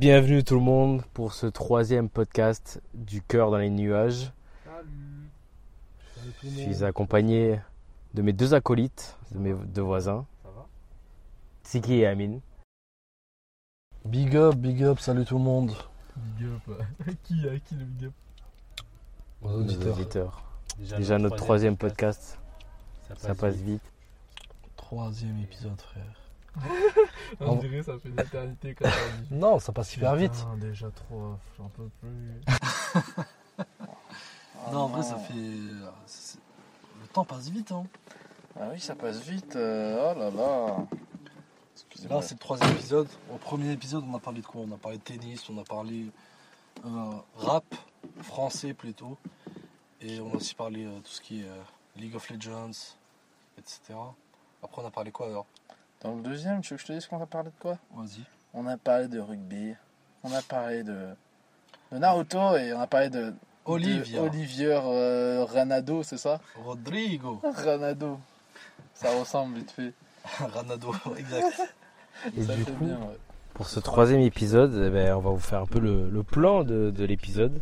Bienvenue tout le monde pour ce troisième podcast du cœur dans les nuages. Je suis accompagné de mes deux acolytes, de mes deux voisins, Ça va Tiki et Amine. Big up, big up, salut tout le monde. Big up. qui a qui le big up Aux nos auditeurs. auditeurs. Déjà notre troisième podcast, ça passe vite. Troisième épisode, frère. On dirait ça fait une éternité quand dit. Non, ça passe hyper vite. Déjà trop, j'en peux plus. Non, en vrai, ça fait. Le temps passe vite, hein. Ah oui, ça passe vite. euh, oh là là. Là, c'est le troisième épisode. Au premier épisode, on a parlé de quoi? On a parlé de tennis, on a parlé euh, rap, français plutôt. Et on a aussi parlé euh, tout ce qui est euh, League of Legends, etc. Après, on a parlé quoi alors? Dans le deuxième, tu veux que je te dise qu'on a parlé de quoi? Vas-y. On a parlé de rugby. On a parlé de, de Naruto et on a parlé de. Olivia. de Olivier euh, Ranado, c'est ça? Rodrigo. Ranado. Ça ressemble vite fait. Ranado, exact. Et ça du fait coup, bien, ouais. pour ce troisième épisode, eh ben, on va vous faire un peu le, le plan de, de l'épisode.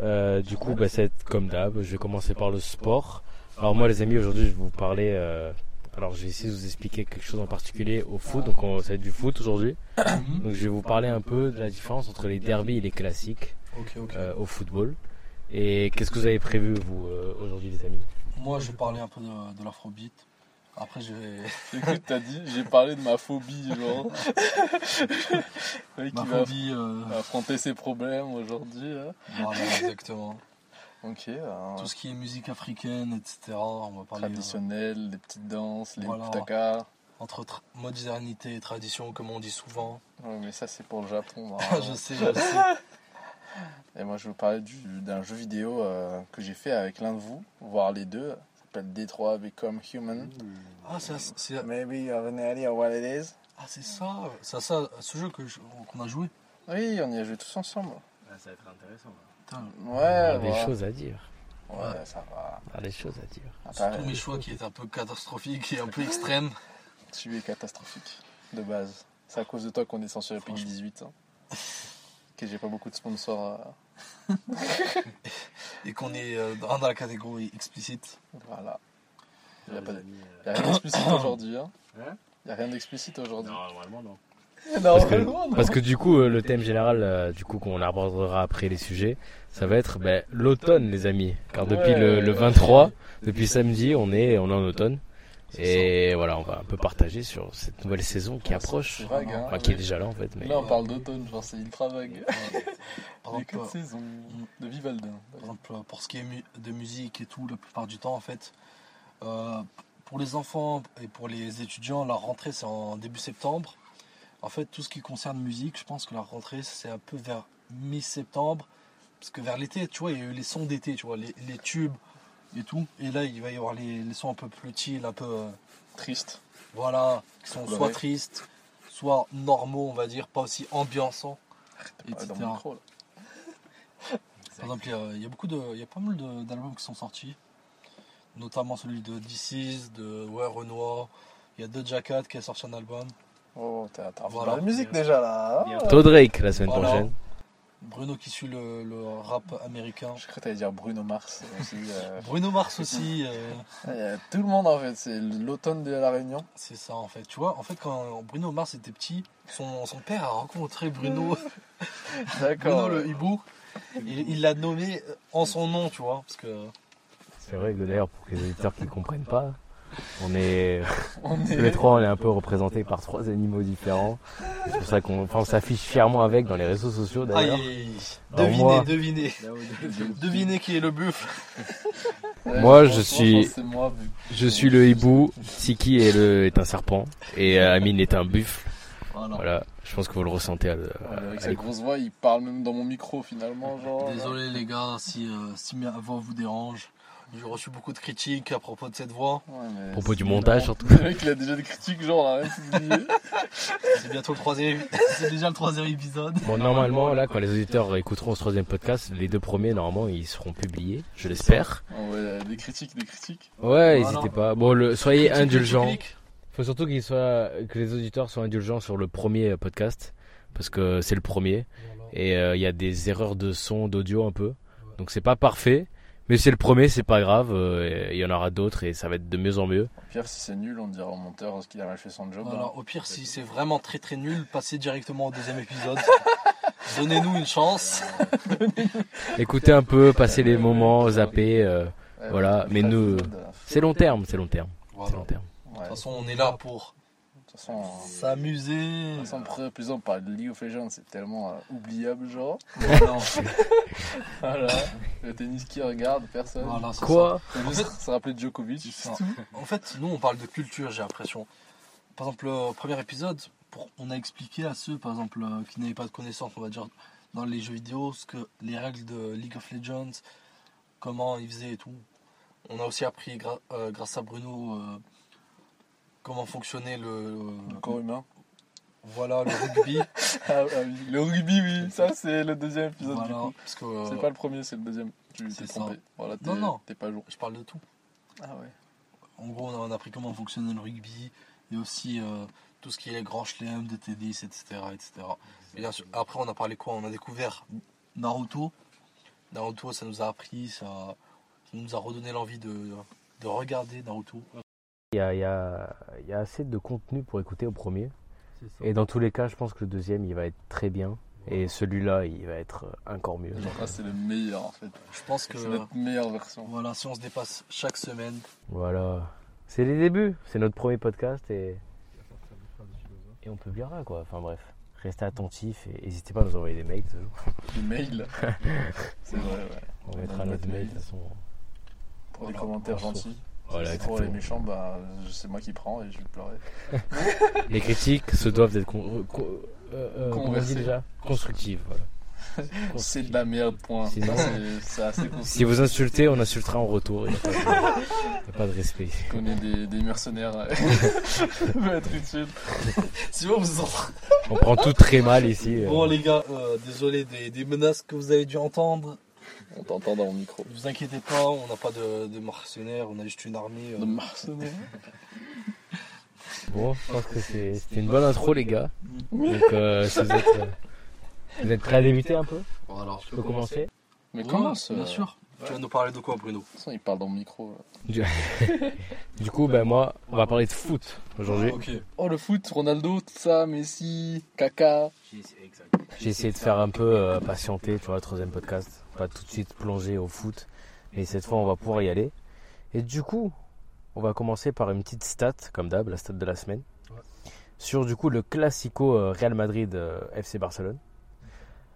Euh, du coup, bah, ça va être comme d'hab. Je vais commencer par le sport. Alors moi, les amis, aujourd'hui, je vais vous parler. euh, alors, je vais essayer de vous expliquer quelque chose en particulier au foot. Donc, on, ça va être du foot aujourd'hui. Donc, je vais vous parler un peu de la différence entre les derbies et les classiques euh, au football. Et qu'est-ce que vous avez prévu vous euh, aujourd'hui, les amis? Moi, je vais parler un peu de, de l'afrobeat. Après, je vais. Écoute, t'as dit, j'ai parlé de ma phobie, genre. Oui, qui Ma va euh, affronter ses problèmes aujourd'hui. voilà, exactement. Ok, euh, Tout ce qui est musique africaine, etc. On va parler. euh, traditionnel, les petites danses, les Voilà. putakas. entre tra- modernité et tradition, comme on dit souvent. Ouais, mais ça, c'est pour le Japon. hein. je sais, je sais. Et moi, je vais vous parler du- d'un jeu vidéo euh, que j'ai fait avec l'un de vous, voire les deux. Ça s'appelle Detroit Become Human. Ah, c'est c'est- Maybe you have an idea what it is. ah, c'est ça. C'est ça, ce jeu que je- qu'on a joué. Oui, on y a joué tous ensemble. Ça va être intéressant. Putain, Ouais, des voilà. choses à dire. Ouais, ça va. Des choses à dire. Ah, surtout mes choix qui étaient un peu catastrophiques et un peu extrêmes. Tu es catastrophique, de base. C'est à cause de toi qu'on est censuré Peggy 18. Hein. Que j'ai pas beaucoup de sponsors. euh, Et qu'on est euh, dans la catégorie explicite. Voilà. Il n'y a, pas de- y a rien d'explicite aujourd'hui. Hein. Hein? Il n'y a rien d'explicite aujourd'hui. normalement non. Parce que, parce que du coup, euh, le thème général, euh, du coup, qu'on abordera après les sujets, ça va être ben, l'automne, les amis. Car depuis Ouais. le, le 23, depuis samedi, on est, on est en automne. Et voilà, on va un peu partager sur cette nouvelle saison qui approche. Vague, hein. Enfin, qui est déjà là en fait. Mais... Là, on parle d'automne, genre c'est ultra vague. Par Les exemple, quatre saisons de Vivaldin. Par exemple, pour ce qui est de musique et tout, la plupart du temps, en fait, euh, pour les enfants et pour les étudiants, la rentrée, c'est en début septembre. En fait, tout ce qui concerne musique, je pense que la rentrée, c'est un peu vers mi-septembre. Parce que vers l'été, tu vois, il y a eu les sons d'été, tu vois, les, les tubes et tout. Et là, il va y avoir les, les sons un peu plus chill, un peu, euh, Triste. voilà, qui sont soit tristes, soit normaux, on va dire, pas aussi ambiançants, etc. dans le micro, là. Par exemple, il y a, il y a beaucoup de, il y a pas mal d'albums qui sont sortis, notamment celui de DC's, de ouais, Renoir. Il y a deux qui a sorti un album. Oh, t'as Voilà. de musique déjà là. hein Bientôt Drake la semaine Voilà. prochaine. Bruno qui suit le, le rap américain. Je crois que t'allais dire Bruno Mars aussi. euh. Bruno Mars aussi, euh, Il y a tout le monde en fait, c'est l'automne de la Réunion. c'est ça en fait. Tu vois, en fait, quand Bruno Mars était petit, son, son père a rencontré Bruno, Bruno le hibou. Il il l'a nommé en son nom, tu vois, parce que C'est vrai que d'ailleurs, pour les auditeurs qui ne comprennent pas, on est On tous est... les trois, on est un peu représentés par trois animaux différents. C'est pour ça qu'on enfin, on s'affiche fièrement avec dans les réseaux sociaux d'ailleurs. Devinez, moi- devinez, devinez qui est le buffle. Ouais, Moi, je suis- pense que C'est moi, vu. Je suis le hibou, Tiki est, le, est un serpent et euh, Amine est un buffle. Voilà. Voilà, je pense que vous le ressentez à, Ouais, avec sa grosse voix, il parle même dans mon micro finalement. Genre, Désolé les gars si, euh, si ma voix vous dérange. J'ai reçu beaucoup de critiques à propos de cette voix. Ouais, à propos du montage surtout. Le mec, il a déjà des critiques, genre. C'est bientôt le troisième. C'est déjà le troisième épisode. Bon, normalement, là, quand les auditeurs écouteront ce troisième podcast, les deux premiers, normalement, ils seront publiés, je l'espère. Oh, ouais, des critiques, des critiques. Ouais, Voilà. n'hésitez pas. Bon, le, soyez Critique, indulgents. faut surtout qu'ils soient, que les auditeurs soient indulgents sur le premier podcast. parce que c'est le premier et euh, il y a des erreurs de son, d'audio un peu. Donc c'est pas parfait, mais c'est le premier, c'est pas grave. euh, Il y en aura d'autres et ça va être de mieux en mieux. Au pire, si c'est nul, on dira au monteur qu'il a mal fait son job. Voilà, hein. au pire, si c'est vraiment très très nul, passez directement au deuxième épisode. Donnez-nous une chance. Écoutez un peu, passez les moments, zapper. euh, Ouais, voilà, mais nous, euh, c'est long terme, c'est long terme, c'est Voilà. long terme. ouais. De toute façon, on est là pour De toute façon, euh, s'amuser. de toute façon, plus on parle de League of Legends, c'est tellement euh, oubliable, genre. Voilà, Voilà. Le tennis qui regarde, personne. voilà, Quoi juste se rappeler de Djokovic. ça. En fait, nous, on parle de culture, j'ai l'impression. Par exemple, le premier épisode, pour- on a expliqué à ceux, par exemple, euh, qui n'avaient pas de connaissances, on va dire, dans les jeux vidéo, ce que les règles de League of Legends, comment ils faisaient et tout. On a aussi appris, gra- euh, grâce à Bruno, euh, comment fonctionnait le, Le corps humain. voilà, le rugby. Ah, ah. Le rugby, oui. Ça, c'est le deuxième épisode, du voilà, coup. parce que euh, C'est pas le premier, c'est le deuxième. Tu t'es trompé. Voilà, t'es Non, non. t'es pas jour. je parle de tout. Ah ouais. En gros, on a, on a appris comment fonctionnait le rugby et aussi euh, tout ce qui est grand chelem, DT10, etc. etc. Et bien sûr, après, on a parlé quoi? On a découvert Naruto. Naruto, ça nous a appris, ça, ça nous a redonné l'envie de, de regarder Naruto. Il y a, il y, a, il y a assez de contenu pour écouter au premier. Et dans tous les cas, je pense que le deuxième, il va être très bien. Et celui-là, il va être euh, encore mieux. Genre, là, c'est le meilleur, en fait. Je pense que C'est notre meilleure version. voilà, si on se dépasse chaque semaine, Voilà. C'est les débuts. C'est notre premier podcast et, des on publiera quoi. Enfin bref. Restez attentifs et n'hésitez pas à nous envoyer des mails. toujours. Les mails. c'est vrai, ouais. On On mettra notre mail de toute façon. Pour les Voilà, commentaires gentils. Voilà, si c'est trop les méchants, bah, c'est moi qui prends et je vais pleurer. Les critiques se doivent être con- con- euh, euh, déjà? Constructives. Voilà. C'est de la merde, point. Sinon- Si vous insultez, on insultera en retour. Il n'y a, pas de- il y a pas de respect. On est des, des mercenaires. Si vous vous en... On prend tout très mal ici. euh. Bon les gars, euh, désolé des, des menaces que vous avez dû entendre. On t'entend dans mon micro. Ne vous inquiétez pas, on n'a pas de, de mercenaires, on a juste une armée. euh, De mercenaires. Bon, je pense que c'est- c'était une bonne intro, les gars. Donc, euh, si vous êtes, euh, vous êtes prêts à débuter un peu Voilà. Je peux commencer Mais ça Bien sûr. Tu vas nous parler de quoi, Bruno? De toute façon, il parle dans mon micro. Du coup, ben moi, on va parler de foot aujourd'hui. Ok. Oh, le foot, Ronaldo, tout ça, Messi, Kaka. J'ai essayé de faire un peu euh, patienter, tu vois, le troisième podcast. Pas tout de suite plonger au foot. Et cette fois, on va pouvoir y aller. Et du coup, on va commencer par une petite stat, comme d'hab, la stat de la semaine. Ouais. Sur du coup le Classico euh, Real Madrid euh, FC Barcelone.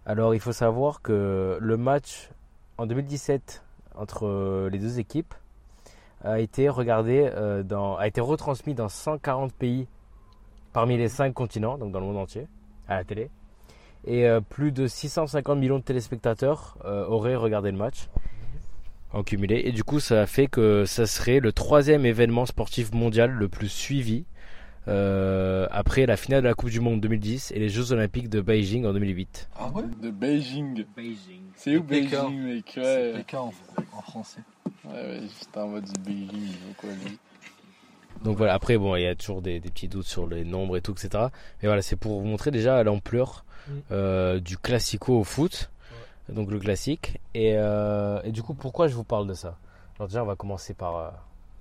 Alors, il faut savoir que le match en 2017 entre euh, les deux équipes a été regardé dans, a été retransmis dans 140 pays parmi les 5 continents, donc dans le monde entier, à la télé. Et euh, plus de 650 millions de téléspectateurs euh, auraient regardé le match en cumulé. Et du coup, ça a fait que ça serait le troisième événement sportif mondial le plus suivi euh, après la finale de la Coupe du Monde 2010 et les Jeux Olympiques de Beijing en 2008. Ah ouais? De Beijing. Beijing. C'est où Pékin. Beijing, mec? C'est Ouais, Pékin en, en français. ouais, ouais j'étais en mode Beijing, quoi, lui. Donc voilà, après, bon, il y a toujours des, des petits doutes sur les nombres et tout, etc. Mais voilà, c'est pour vous montrer déjà l'ampleur. Euh, du classico au foot, donc le classique. Et, euh, et du coup, pourquoi je vous parle de ça? Alors déjà, on va commencer par, euh,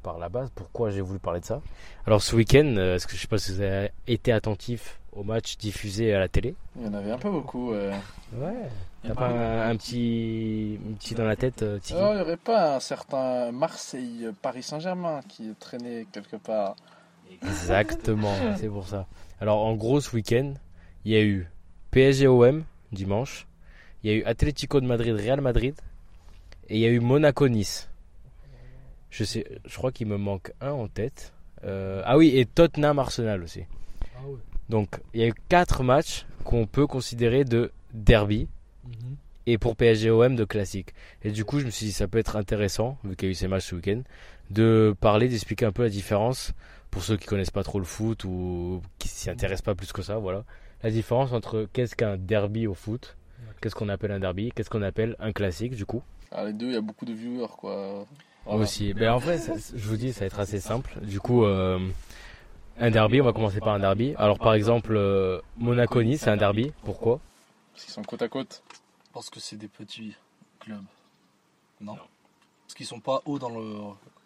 par la base. Pourquoi j'ai voulu parler de ça? Alors ce week-end, est-ce que je sais pas si vous avez été attentif au match diffusé à la télé? Il y en avait un peu beaucoup. Ouais. T'as pas un, un petit, un petit dans la tête, Oh, il n'y aurait pas un certain Marseille-Paris Saint-Germain qui traînait quelque part. Exactement, c'est pour ça. Alors en gros ce week-end, il y a eu PSG-OM dimanche, il y a eu Atlético de Madrid Real Madrid et il y a eu Monaco-Nice. Je sais, je crois qu'il me manque un en tête. Euh, ah oui et Tottenham Arsenal aussi. Ah ouais. Donc il y a eu quatre matchs qu'on peut considérer de derby Mhm. et pour PSG-OM de classique. Et du coup je me suis dit ça peut être intéressant vu qu'il y a eu ces matchs ce week-end de parler, d'expliquer un peu la différence pour ceux qui connaissent pas trop le foot ou qui s'y intéressent pas plus que ça, voilà. La différence entre qu'est-ce qu'un derby au foot, qu'est-ce qu'on appelle un derby, qu'est-ce qu'on appelle un classique du coup. Ah, les deux, il y a beaucoup de viewers, quoi. Voilà. Aussi. Ben, en vrai, ça- je vous dis, ça va être assez simple. Du coup, euh, Un derby, on va commencer par un derby. Alors par exemple, euh, Monaco-Nice, c'est un derby. Pourquoi? Parce qu'ils sont côte à côte. Parce que c'est des petits clubs. Non, Parce qu'ils sont pas hauts dans le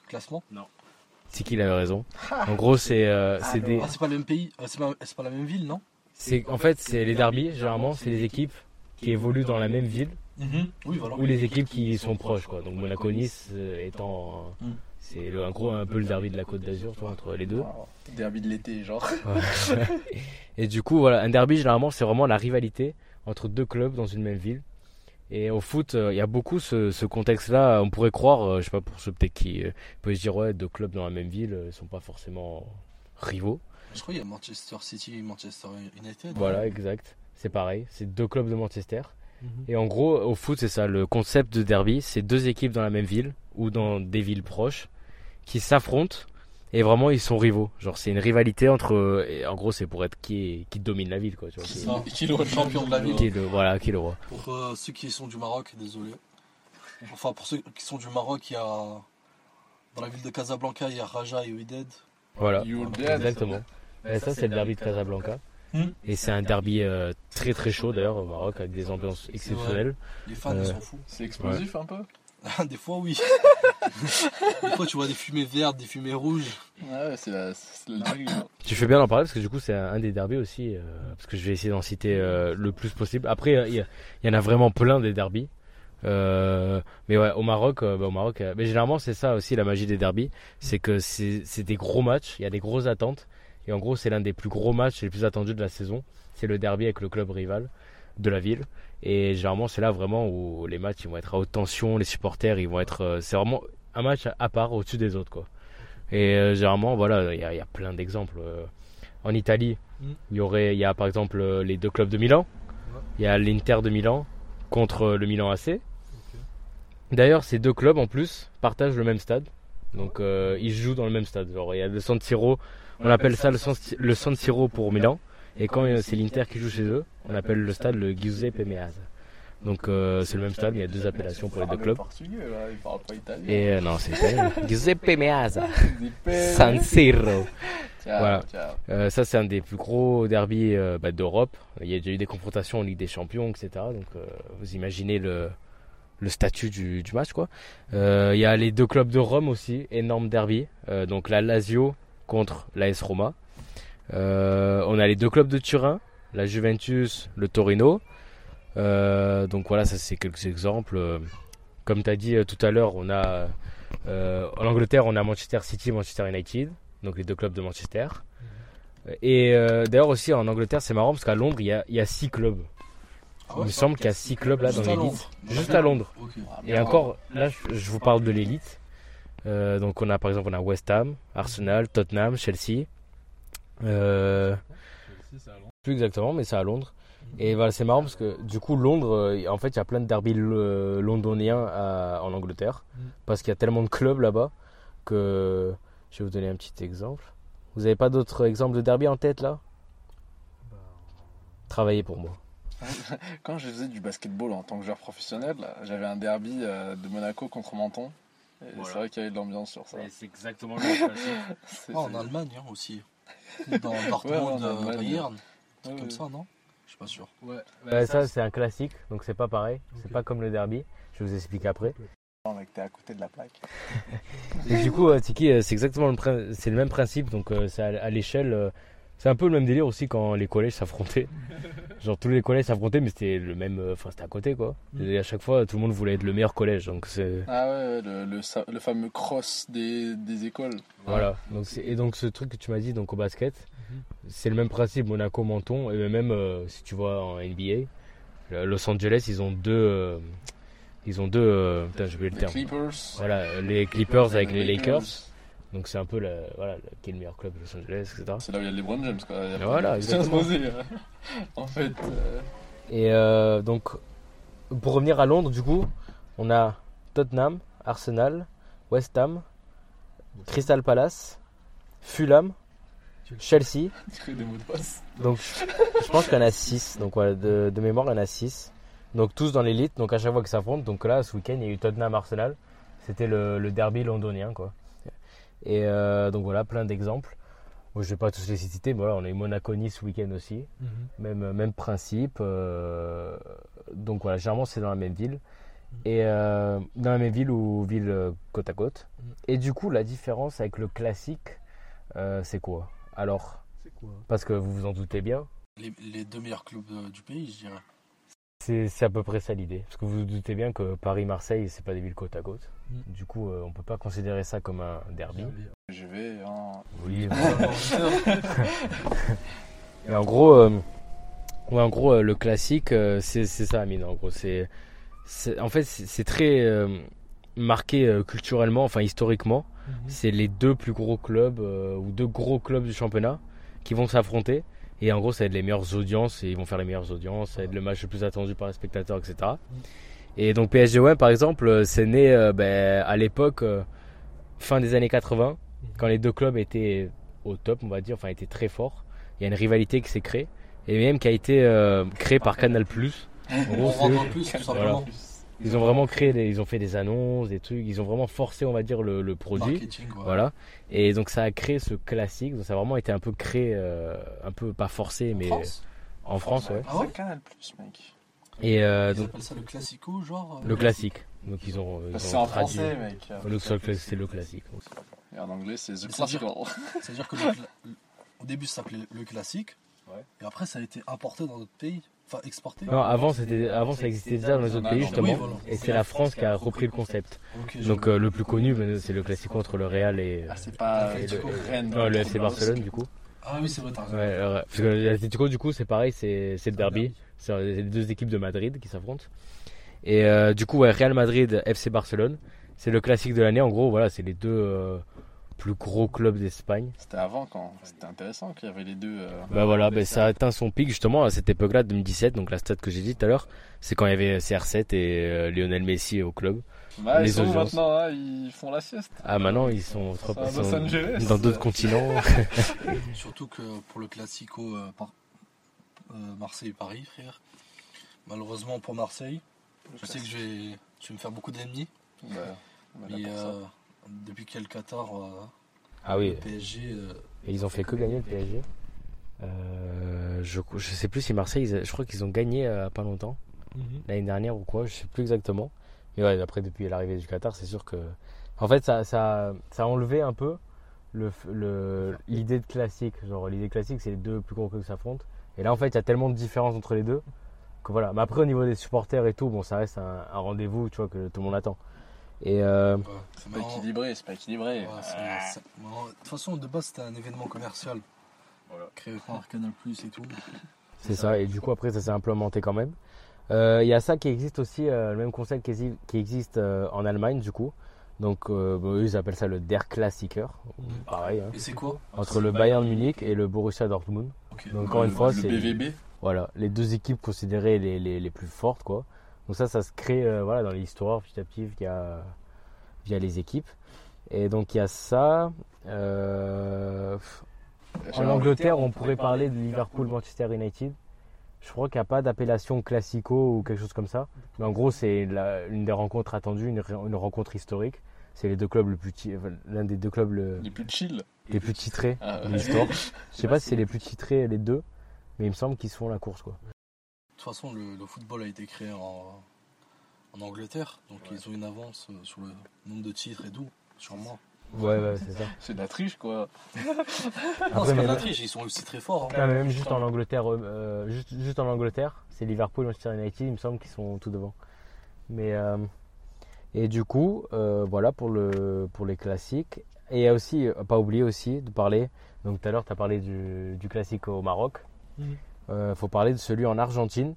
classement C'est qui il avait raison? En gros, c'est euh, c'est des, Ah, c'est pas le même pays C'est pas, c'est pas la même ville, non? C'est en fait c'est les derbies. Généralement, c'est les équipes qui évoluent dans la même ville Oui, voilà. ou les équipes qui sont proches, quoi. Donc Monaco-Nice euh, étant, Mm. c'est en gros un peu le derby de la Côte d'Azur, entre les deux. Wow. Derby de l'été, genre. Et du coup, voilà, un derby, généralement, c'est vraiment la rivalité entre deux clubs dans une même ville. Et au foot, euh, il y a beaucoup ce, ce contexte-là. On pourrait croire, euh, je sais pas, pour ceux peut-être qui euh, peuvent se dire, ouais, deux clubs dans la même ville, ils sont pas forcément rivaux. Je crois qu'il y a Manchester City et Manchester United. Voilà, exact. C'est pareil, c'est deux clubs de Manchester. Mhm. Et en gros, au foot, c'est ça, le concept de derby, c'est deux équipes dans la même ville ou dans des villes proches qui s'affrontent et vraiment ils sont rivaux. Genre c'est une rivalité entre, et en gros c'est pour être qui, qui domine la ville, quoi. Tu vois, C'est qui- ça. Qui est le champion de la ville. qui est le, voilà, qui est le roi. Pour euh, ceux qui sont du Maroc, désolé. Enfin, pour ceux qui sont du Maroc, il y a. Dans la ville de Casablanca, il y a Raja et Wydad. Voilà. Exactement. Et ça, c'est le derby de Casablanca. Hmm. Et c'est un derby euh, très très chaud d'ailleurs au Maroc avec des ambiances exceptionnelles. Les fans, Euh, ils sont fous. C'est explosif un peu des fois, oui. des fois, tu vois des fumées vertes, des fumées rouges. Ouais, c'est la, la dingue. hein. Tu fais bien d'en parler parce que du coup c'est un, un des derbys aussi, euh, parce que je vais essayer d'en citer euh, le plus possible. Après, il y, y en a vraiment plein des derbys. Euh, mais ouais, au Maroc, euh, bah, au Maroc, euh, mais généralement c'est ça aussi la magie des derbys, c'est que c'est des gros matchs, il y a des grosses attentes, et en gros c'est l'un des plus gros matchs et les plus attendus de la saison. C'est le derby avec le club rival de la ville, et généralement c'est là vraiment où les matchs ils vont être à haute tension, les supporters ils vont être, c'est vraiment un match à part au-dessus des autres quoi. Et généralement voilà, il y, y a plein d'exemples. en Italie, Mm. il y aurait, il y a par exemple les deux clubs de Milan. Il y a l'Inter de Milan contre le Milan AC. D'ailleurs, ces deux clubs en plus partagent le même stade. Donc euh, ils jouent dans le même stade. Genre il y a le San Siro, on appelle ça le San, le San Siro pour Milan. Et quand euh, c'est l'Inter qui joue chez eux, on appelle le stade le Giuseppe Meazza. Donc euh, c'est le même stade, mais il y a deux appellations pour les deux parle clubs. portugais, là, il parle pas italien. Et euh, non, c'est italien. Giuseppe Meazza. San Siro. Ciao, Voilà. Euh, ça, c'est un des plus gros derbys euh, bah, d'Europe. Il y a déjà eu des confrontations en Ligue des Champions, etc. Donc, euh, vous imaginez le, le statut du, du match, quoi. Euh, il y a les deux clubs de Rome aussi, énorme derby. Euh, donc, la Lazio contre l'AS Roma. Euh, on a les deux clubs de Turin, la Juventus, le Torino. Donc, voilà, ça, c'est quelques exemples. Comme tu as dit tout à l'heure, on a en Angleterre, on a Manchester City, Manchester United, donc les deux clubs de Manchester. Et euh, d'ailleurs aussi en Angleterre, c'est marrant parce qu'à Londres, il y a, il y a six clubs. Ah il me semble qu'il y a six clubs là dans l'élite. Juste à Londres. Et encore, là, je, vous parle de l'élite. Euh, donc on a par exemple on a West Ham, Arsenal, Tottenham, Chelsea. Euh, plus exactement, mais c'est à Londres. Et voilà, c'est marrant parce que du coup, Londres, euh, en fait, il y a plein de derbys londoniens à- en Angleterre. Mm. Parce qu'il y a tellement de clubs là-bas que je vais vous donner un petit exemple. Vous avez pas d'autres exemples de derby en tête là? Travaillez pour moi. Quand je faisais du basketball en tant que joueur professionnel, j'avais un derby euh, de Monaco contre Menton. Et Voilà. C'est vrai qu'il y avait de l'ambiance sur ça. C'est exactement le même Ah, en Allemagne hein, aussi. Dans Ouais, Dortmund, en euh. Bayern, Ouais, comme ouais. ça, non? Je suis pas sûr. Ouais, ça c'est un classique, donc c'est pas pareil. C'est pas comme le derby. Je vais vous expliquer après. Non, mec, t'es à côté de la plaque. Et du coup, euh, Tiki, c'est exactement le, prin- c'est le même principe. Donc, c'est à l'échelle. C'est un peu le même délire aussi quand les collèges s'affrontaient. Genre, tous les collèges s'affrontaient, mais c'était le même. euh, Enfin, c'était à côté, quoi. Mm. Et à chaque fois, tout le monde voulait être le meilleur collège. Donc, c'est. Ah ouais, le, le, sa- le fameux cross des, des écoles. Voilà. Donc, c'est- et donc, ce truc que tu m'as dit, donc au basket, Mhm. c'est le même principe. Monaco, Menton. Et même euh, si tu vois en NBA, Los Angeles, ils ont deux. euh, ils ont deux. euh, putain, j'ai oublié le Les terme. Clippers. Voilà, les Clippers avec les Lakers. Donc c'est un peu la, voilà, qui est le meilleur club de Los Angeles, etc. C'est là où il y a LeBron James, quoi. Il y a Voilà, poser, euh. En fait, euh, Et euh, donc, pour revenir à Londres, du coup, on a Tottenham, Arsenal, West Ham, Crystal Palace, Fulham, Chelsea. des mots de passe. Donc je pense qu'il y en a 6. Donc voilà, de, de mémoire, il y en a 6. Donc tous dans l'élite, donc à chaque fois qu'ils s'affrontent. Donc là, ce week-end, il y a eu Tottenham Arsenal. C'était le, le derby londonien, quoi. Et euh, donc voilà, plein d'exemples. Bon, je vais pas tous les citer, mais voilà, on a eu Monaco-Nice ce week-end aussi. Mhm. Même, euh, même principe. euh, donc voilà, généralement c'est dans la même ville. Et euh, dans la même ville ou ville côte à côte. Mhm. Et du coup, la différence avec le classique, euh, c'est quoi? Alors, C'est quoi? parce que vous vous en doutez bien, Les, les deux meilleurs clubs du pays, je dirais. c'est c'est à peu près ça l'idée. Parce que vous vous doutez bien que Paris-Marseille, c'est pas des villes côte à côte. Mhm. Du coup, euh, on peut pas considérer ça comme un derby. Je vais. hein. Oui, Mais en gros, euh, ouais, en gros euh, le classique, c'est ça, Amine. En gros, c'est, en fait, c'est très marqué culturellement, enfin historiquement. Mhm. C'est les deux plus gros clubs ou deux gros clubs du championnat qui vont s'affronter. Et en gros, ça va être les meilleures audiences et ils vont faire les meilleures audiences. Ça va être le match le plus attendu par les spectateurs, etc. Et donc PSG-OM, par exemple, euh, c'est né euh, ben, à l'époque, euh, fin des années 80, quand les deux clubs étaient au top, on va dire, enfin étaient très forts. Il y a une rivalité qui s'est créée et même qui a été euh, créée par Canal+. En On gros, c'est rentre eux- en plus, tout simplement. ils ont vraiment créé, des- ils ont fait des annonces, des trucs, ils ont vraiment forcé, on va dire, le, le produit. Marketing, ouais. Voilà. Et donc ça a créé ce classique. Donc ça a vraiment été un peu créé, euh, un peu pas forcé, En mais France? en France, ouais. Ah ouais Canal Plus, mec. Et euh, Ils donc appellent ça le classico, genre euh, le classique. Donc ils ont, ils C'est ont en traduit. français, mec. Donc c'est le- c'est le classique. Et en anglais, c'est The Mais ça veut dire- Classical. C'est-à-dire que au début, ça s'appelait le classique. Ouais. Et après, ça a été importé dans d'autres pays. Enfin, exporté. Non, avant c'était, avant ça existait déjà dans les autres pays justement. Oui, voilà. Et c'est la France qui a repris le concept. Donc euh, le plus connu, c'est le classico entre le Real et, Ah, c'est pas Et le le- Rennes. non, le FC Barcelone du coup. Ah oui, c'est vrai, t'as raison. Ouais, parce que l'Atlético du coup c'est pareil, c'est, c'est le derby. C'est les deux équipes de Madrid qui s'affrontent. Et euh, du coup, ouais, Real Madrid, FC Barcelone, c'est le classique de l'année. En gros, voilà, c'est les deux euh, plus gros clubs d'Espagne. C'était avant quand C'était intéressant qu'il y avait les deux. euh, Bah voilà, bah, ça a atteint son pic justement à cette époque-là, 2017. Donc la stat que j'ai dit tout à l'heure, c'est quand il y avait CR7 et euh, Lionel Messi au club. Bah, Les ils sont maintenant, hein, ils font la sieste. Ah maintenant, ils sont, trop, ils Los sont Angeles. dans d'autres continents. Surtout que pour le classico euh, par- Marseille-Paris, frère. Malheureusement pour Marseille, je sais que je vais, je vais me faire beaucoup d'ennemis. Là Mais euh, depuis qu'il y a le Qatar, euh, ah oui, le PSG, euh, et ils ont fait que gagner le PSG. Euh, je, je sais plus si Marseille, ils- je crois qu'ils ont gagné euh, pas longtemps. Mhm. l'année dernière ou quoi, je sais plus exactement. Mais ouais, après, depuis l'arrivée du Qatar, c'est sûr que. En fait, ça, ça, ça a enlevé un peu le, le- l'idée de classique. Genre, l'idée classique, c'est les deux plus gros clubs qui s'affrontent. Et là, en fait, il y a tellement de différences entre les deux que voilà. Mais après, au niveau des supporters et tout, bon, ça reste un, un rendez-vous, tu vois, que tout le monde attend. Et euh, ouais, c'est pas équilibré, c'est pas équilibré. Ouais, Ah. De toute façon, de base, c'était un événement commercial Voilà. créé par Canal Plus et tout. c'est ça. Et du coup, après, ça s'est implémenté quand même. Euh, Il y a ça qui existe aussi, euh, le même concept qui exi- qui existe euh, en Allemagne, du coup. Donc, euh, eux, ils appellent ça le Der Klassiker. Pareil, hein. Et c'est quoi? Entre le Bayern Munich et le Borussia Dortmund. Donc encore une Le- fois, le c'est BVB. voilà, les deux équipes considérées les, les, les plus fortes quoi. Donc ça ça se crée euh, voilà dans l'histoire petit à petit via via les équipes. Et donc il y a ça euh, en Angleterre, on pourrait parler de Liverpool Manchester United. Je crois qu'il n'y a pas d'appellation classico ou quelque chose comme ça. Mais en gros, c'est une des rencontres attendues, une, une rencontre historique. C'est les deux clubs le plus enfin, l'un des deux clubs le- Les plus chill. les plus titrés Ah, de l'histoire. Je sais pas si c'est les plus titrés les deux, mais il me semble qu'ils se font la course quoi. De toute façon, le, le football a été créé en, en Angleterre, donc Ouais. ils ont une avance euh, sur le nombre de titres et tout, sûrement. Ouais ouais c'est ça. C'est de la triche, quoi. Non, c'est pas de la triche, ils sont aussi très forts. hein. Non, mais même juste en Angleterre, euh, juste, juste en Angleterre, c'est Liverpool, Manchester United, il me semble qu'ils sont tout devant. Mais euh, et du coup, euh, voilà pour le pour les classiques. Et il aussi, euh, pas oublier aussi de parler. Donc tout à l'heure, tu as parlé du, du classique au Maroc. Mhm. Euh, faut parler de celui en Argentine,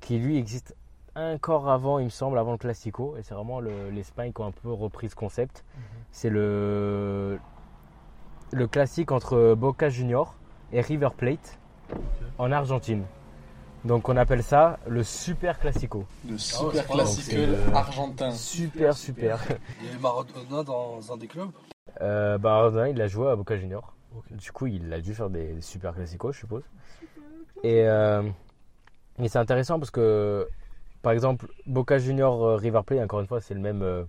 qui lui existe encore avant, il me semble, avant le Classico. Et c'est vraiment le- l'Espagne qui a un peu repris ce concept. C'est le le classique entre Boca Junior et River Plate en Argentine. Donc on appelle ça le Super Classico. Le c'est super c'est le- argentin. Super super. Il y avait Maradona dans un des clubs. Euh, bah Maradona, il a joué à Boca Junior. Du coup, il a dû faire des, super classicos, je suppose. Et, euh, et c'est intéressant parce que, par exemple, Boca Junior euh, River Plate, encore une fois, c'est le même, euh,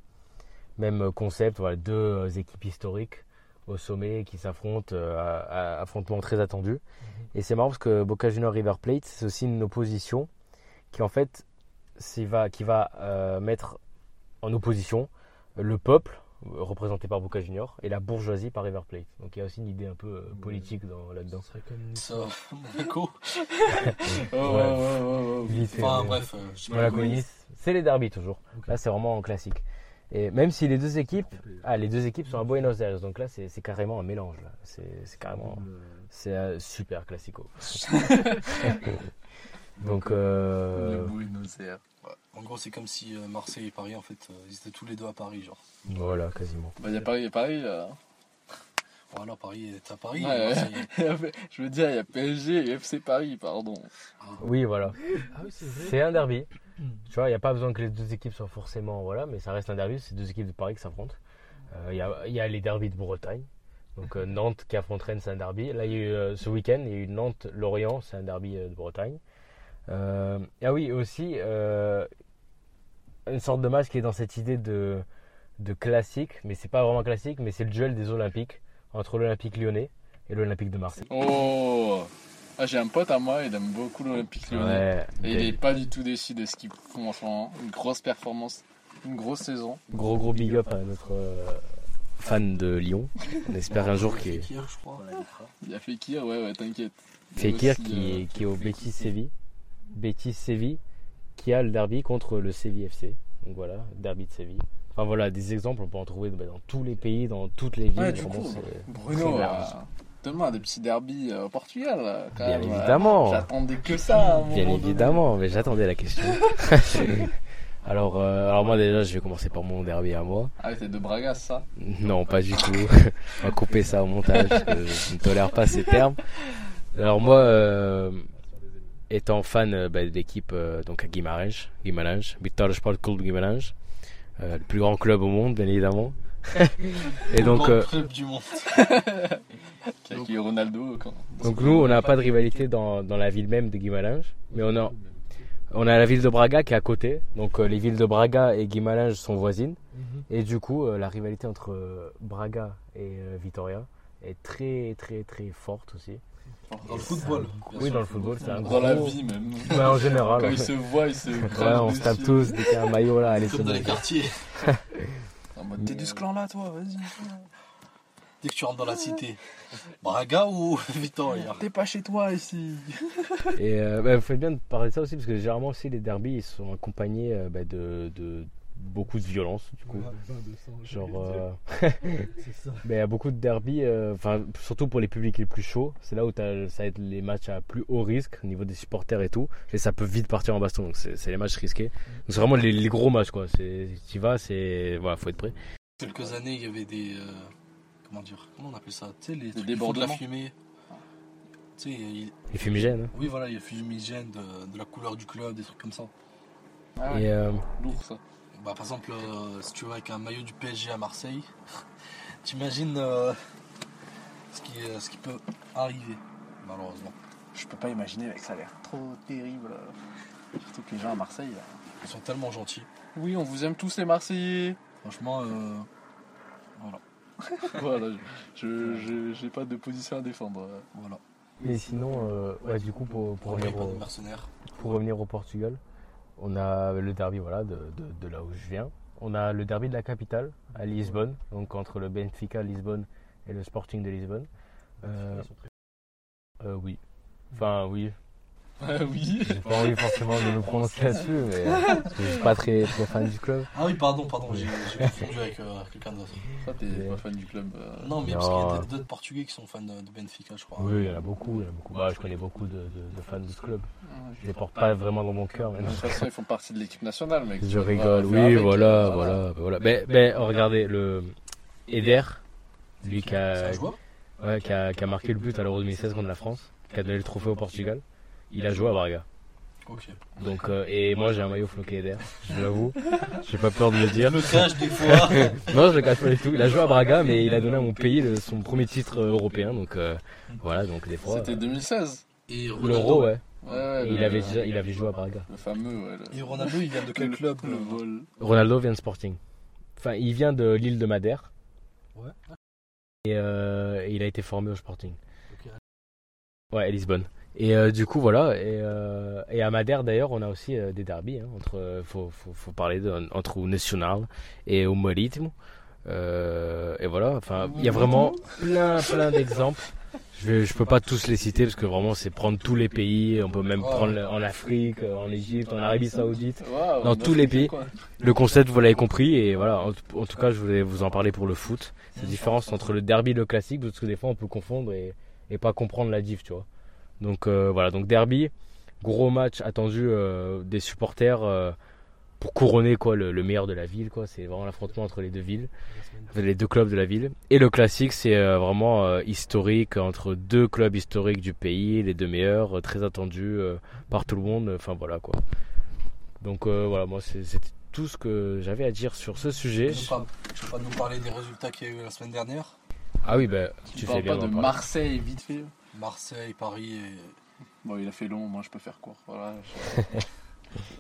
même concept. Voilà, deux euh, équipes historiques au sommet qui s'affrontent, euh, à- à- affrontement très attendu. Et c'est marrant parce que Boca Juniors River Plate, c'est aussi une opposition qui en fait va, qui va euh, mettre en opposition le peuple euh, représenté par Boca Juniors et la bourgeoisie par River Plate. Donc il y a aussi une idée un peu euh, politique dans- là-dedans. Ce serait comme Ça, Monaco. Oh, oh, oh, oh, Vite fait, Enfin bref, euh, je sais pas. Monaco Nice, c'est les derbies toujours. Là c'est vraiment en classique. Et même si les deux équipes, ah les deux équipes sont à Buenos Aires, donc là c'est c'est carrément un mélange là. C'est c'est carrément, c'est euh, super classico. donc euh, Buenos Aires. Ouais. En gros, c'est comme si euh, Marseille et Paris, en fait, euh, ils étaient tous les deux à Paris, genre. voilà quasiment. Bah, il y a Paris et Paris, là. Voilà, Paris est à Paris. Ouais, Je veux dire, il y a PSG et FC Paris, pardon. Oui voilà. Ah oui, vrai. C'est un derby. Tu vois, il n'y a pas besoin que les deux équipes soient forcément. Voilà, mais ça reste un derby. C'est deux équipes de Paris qui s'affrontent. Euh, Il y, a, il y a les derbys de Bretagne. Donc euh, Nantes qui affronte Rennes, c'est un derby. Là, il y a eu, euh, ce week-end, il y a eu Nantes-Lorient, c'est un derby euh, de Bretagne. Euh, ah oui, aussi, euh, une sorte de match qui est dans cette idée de, de classique, mais c'est pas vraiment classique, mais c'est le duel des Olympiques entre l'Olympique lyonnais et l'Olympique de Marseille. Oh ah, J'ai un pote à moi, il aime beaucoup l'Olympique Lyonnais. Ouais, Et il est pas du tout déçu de ce qu'ils font en ce moment. Une grosse performance, une grosse saison. gros gros big up à notre euh, fan de Lyon. On espère un jour qu'il Fekir, je crois. Il a fait Kir, ouais, ouais, t'inquiète. Y a Fekir aussi, qui, euh, est, qui est au Betis Séville. Betis Séville qui a le derby contre le Séville FC. Donc voilà, derby de Séville. Enfin voilà, des exemples, on peut en trouver bah, dans tous les pays, dans toutes les villes. Ouais, du coup, Bruno, euh, donne-moi des petits derbies euh, au Portugal, là, quand Bien même. euh, évidemment. J'attendais que ça. Bien donné. évidemment, mais j'attendais la question. alors, euh, alors moi déjà, je vais commencer par mon derby à moi. Ah, t'es de Braga, ça? Non, pas du tout. On va couper ça au montage parce que je ne tolère pas ces termes. Alors moi, euh, étant fan euh, bah, euh, donc à Guimarães, Guimarães, Vitória Sport Clube Guimarães, euh, le plus grand club au monde, bien évidemment. Et donc, Le euh, club du monde. Qui a qui est Ronaldo. Quand... donc nous, on n'a pas de rivalité dans, dans la ville même de Guimarães, mais on a, on a la ville de Braga qui est à côté. Donc euh, les villes de Braga et Guimarães sont voisines. Mhm. Et du coup, euh, la rivalité entre euh, Braga et euh, Vitoria est très très très forte aussi. Dans le football. Oui, dans le football, c'est un Dans gros. la vie, même. Ouais, en général. Quand ils se voient, ils se Ouais, on se tape tous dès qu'il y a un maillot là. Allez, c'est Comme dans les quartiers. En mode, t'es de ce clan-là, toi, vas-y. Dès que tu rentres dans la cité. Braga ou Vitoria? T'es pas chez toi ici. Et euh, bah, vous faites bien de parler de ça aussi parce que généralement aussi les derbies ils sont accompagnés euh, bah, de, de beaucoup de violence du coup. Ouais, bain de sang, Genre, euh, ça. mais il y a beaucoup de derbies, euh, enfin surtout pour les publics les plus chauds. C'est là où ça va être les matchs à plus haut risque au niveau des supporters et tout. Et ça peut vite partir en baston. Donc c'est les matchs risqués. Donc c'est vraiment les, les gros matchs quoi. C'est tu y vas, c'est voilà, faut être prêt. quelques années, il y avait des. euh, comment dire Comment on appelle ça Tu sais, les trucs de débordements. la fumée. Tu sais, il- Les fumigènes. hein. oui, voilà, il y a fumigène de, de la couleur du club, des trucs comme ça. Ah ouais, Et euh, lourd, ça. Bah, par exemple, euh, si tu vas avec un maillot du PSG à Marseille, t'imagines euh, ce, qui, euh, ce qui peut arriver, malheureusement. Je peux pas imaginer, mec, ça a l'air trop terrible. Surtout que les gens à Marseille, là. Ils sont tellement gentils. Oui, on vous aime tous les Marseillais. Franchement, euh, voilà. voilà, je je- j'ai pas de position à défendre. voilà. mais sinon, euh, ouais, du coup pour, revenir au, pour revenir au Portugal, on a le derby voilà, de, de- de là où je viens. On a le derby de la capitale à Lisbonne, donc entre le Benfica Lisbonne et le Sporting de Lisbonne. Euh, euh, oui. Enfin, oui. Ah oui. J'ai pas envie forcément de me prononcer là-dessus, mais euh, parce que je suis pas très, très fan du club. Ah oui, pardon, pardon, j'ai confondu avec euh, quelqu'un d'autre. Toi, t'es Mais- pas fan du club. euh, Non, mais Non. parce qu'il y a d'autres Portugais qui sont fans de, de Benfica, je crois. Oui, il y en a beaucoup. Il y en a beaucoup. Bah, je connais beaucoup de, de- de fans de ce club. Je les porte pas vraiment dans mon cœur. mais De toute façon, ils font partie de l'équipe nationale, mec. Je rigole. Oui, avec, voilà, euh, voilà, voilà. Mais, mais oh, regardez, le Eder, lui qui a, ouais, qui, a, qui a marqué le but à l'Euro 2016 contre la France, qui a donné le trophée au Portugal, il a joué à Braga. Ok. Donc, euh, et moi j'ai un maillot floqué Eder, je l'avoue. J'ai pas peur de le dire. Je le cache des fois. non, je le cache pas du tout. Il a joué à Braga, mais il a donné à mon pays le- son premier titre euh, européen. Donc euh, voilà, donc des fois. C'était 2016. Et Ronaldo, L'Euro, ouais. Ouais, ouais, Il avait, déjà- il avait joué à Braga. Le fameux, ouais. le- Et Ronaldo, il vient de quel club Le vol. Ronaldo vient de Sporting. Enfin, il vient de l'île de Madère. Ouais. Et euh, il a été formé au Sporting. Ok. Ouais, à Lisbonne. Et euh, du coup, voilà. Et, euh, et à Madère, d'ailleurs, on a aussi euh, des derbies. Hein, entre, faut, faut, faut parler de, entre o Nacional et au Marítimo. Euh, et voilà. Enfin, il y a vraiment plein, plein d'exemples. Je, je peux pas tous les citer parce que vraiment, c'est prendre tous les pays. On peut même Ouais. prendre en Afrique, en Égypte, en Arabie Saoudite. Dans tous les pays. Le concept, vous l'avez compris, et voilà. En, tout- en tout cas, je voulais vous en parler pour le foot. La différence entre le derby et le classique, parce que des fois, on peut confondre et, et pas comprendre la diff, tu vois. Donc euh, voilà, donc derby, gros match attendu euh, des supporters euh, pour couronner quoi le, le meilleur de la ville, quoi. C'est vraiment l'affrontement entre les deux villes, les deux clubs de la ville. Et le classique, c'est euh, vraiment euh, historique entre deux clubs historiques du pays, les deux meilleurs, euh, très attendus euh, par tout le monde. Enfin voilà quoi. Donc euh, voilà, moi c'est- c'était tout ce que j'avais à dire sur ce sujet. Tu tu veux pas nous parler des résultats qu'il y a eu la semaine dernière? Ah oui, bah, Tu fais bien pas de parler. Marseille, vite fait. Marseille, Paris et. Bon, il a fait long, moi je peux faire court. Voilà.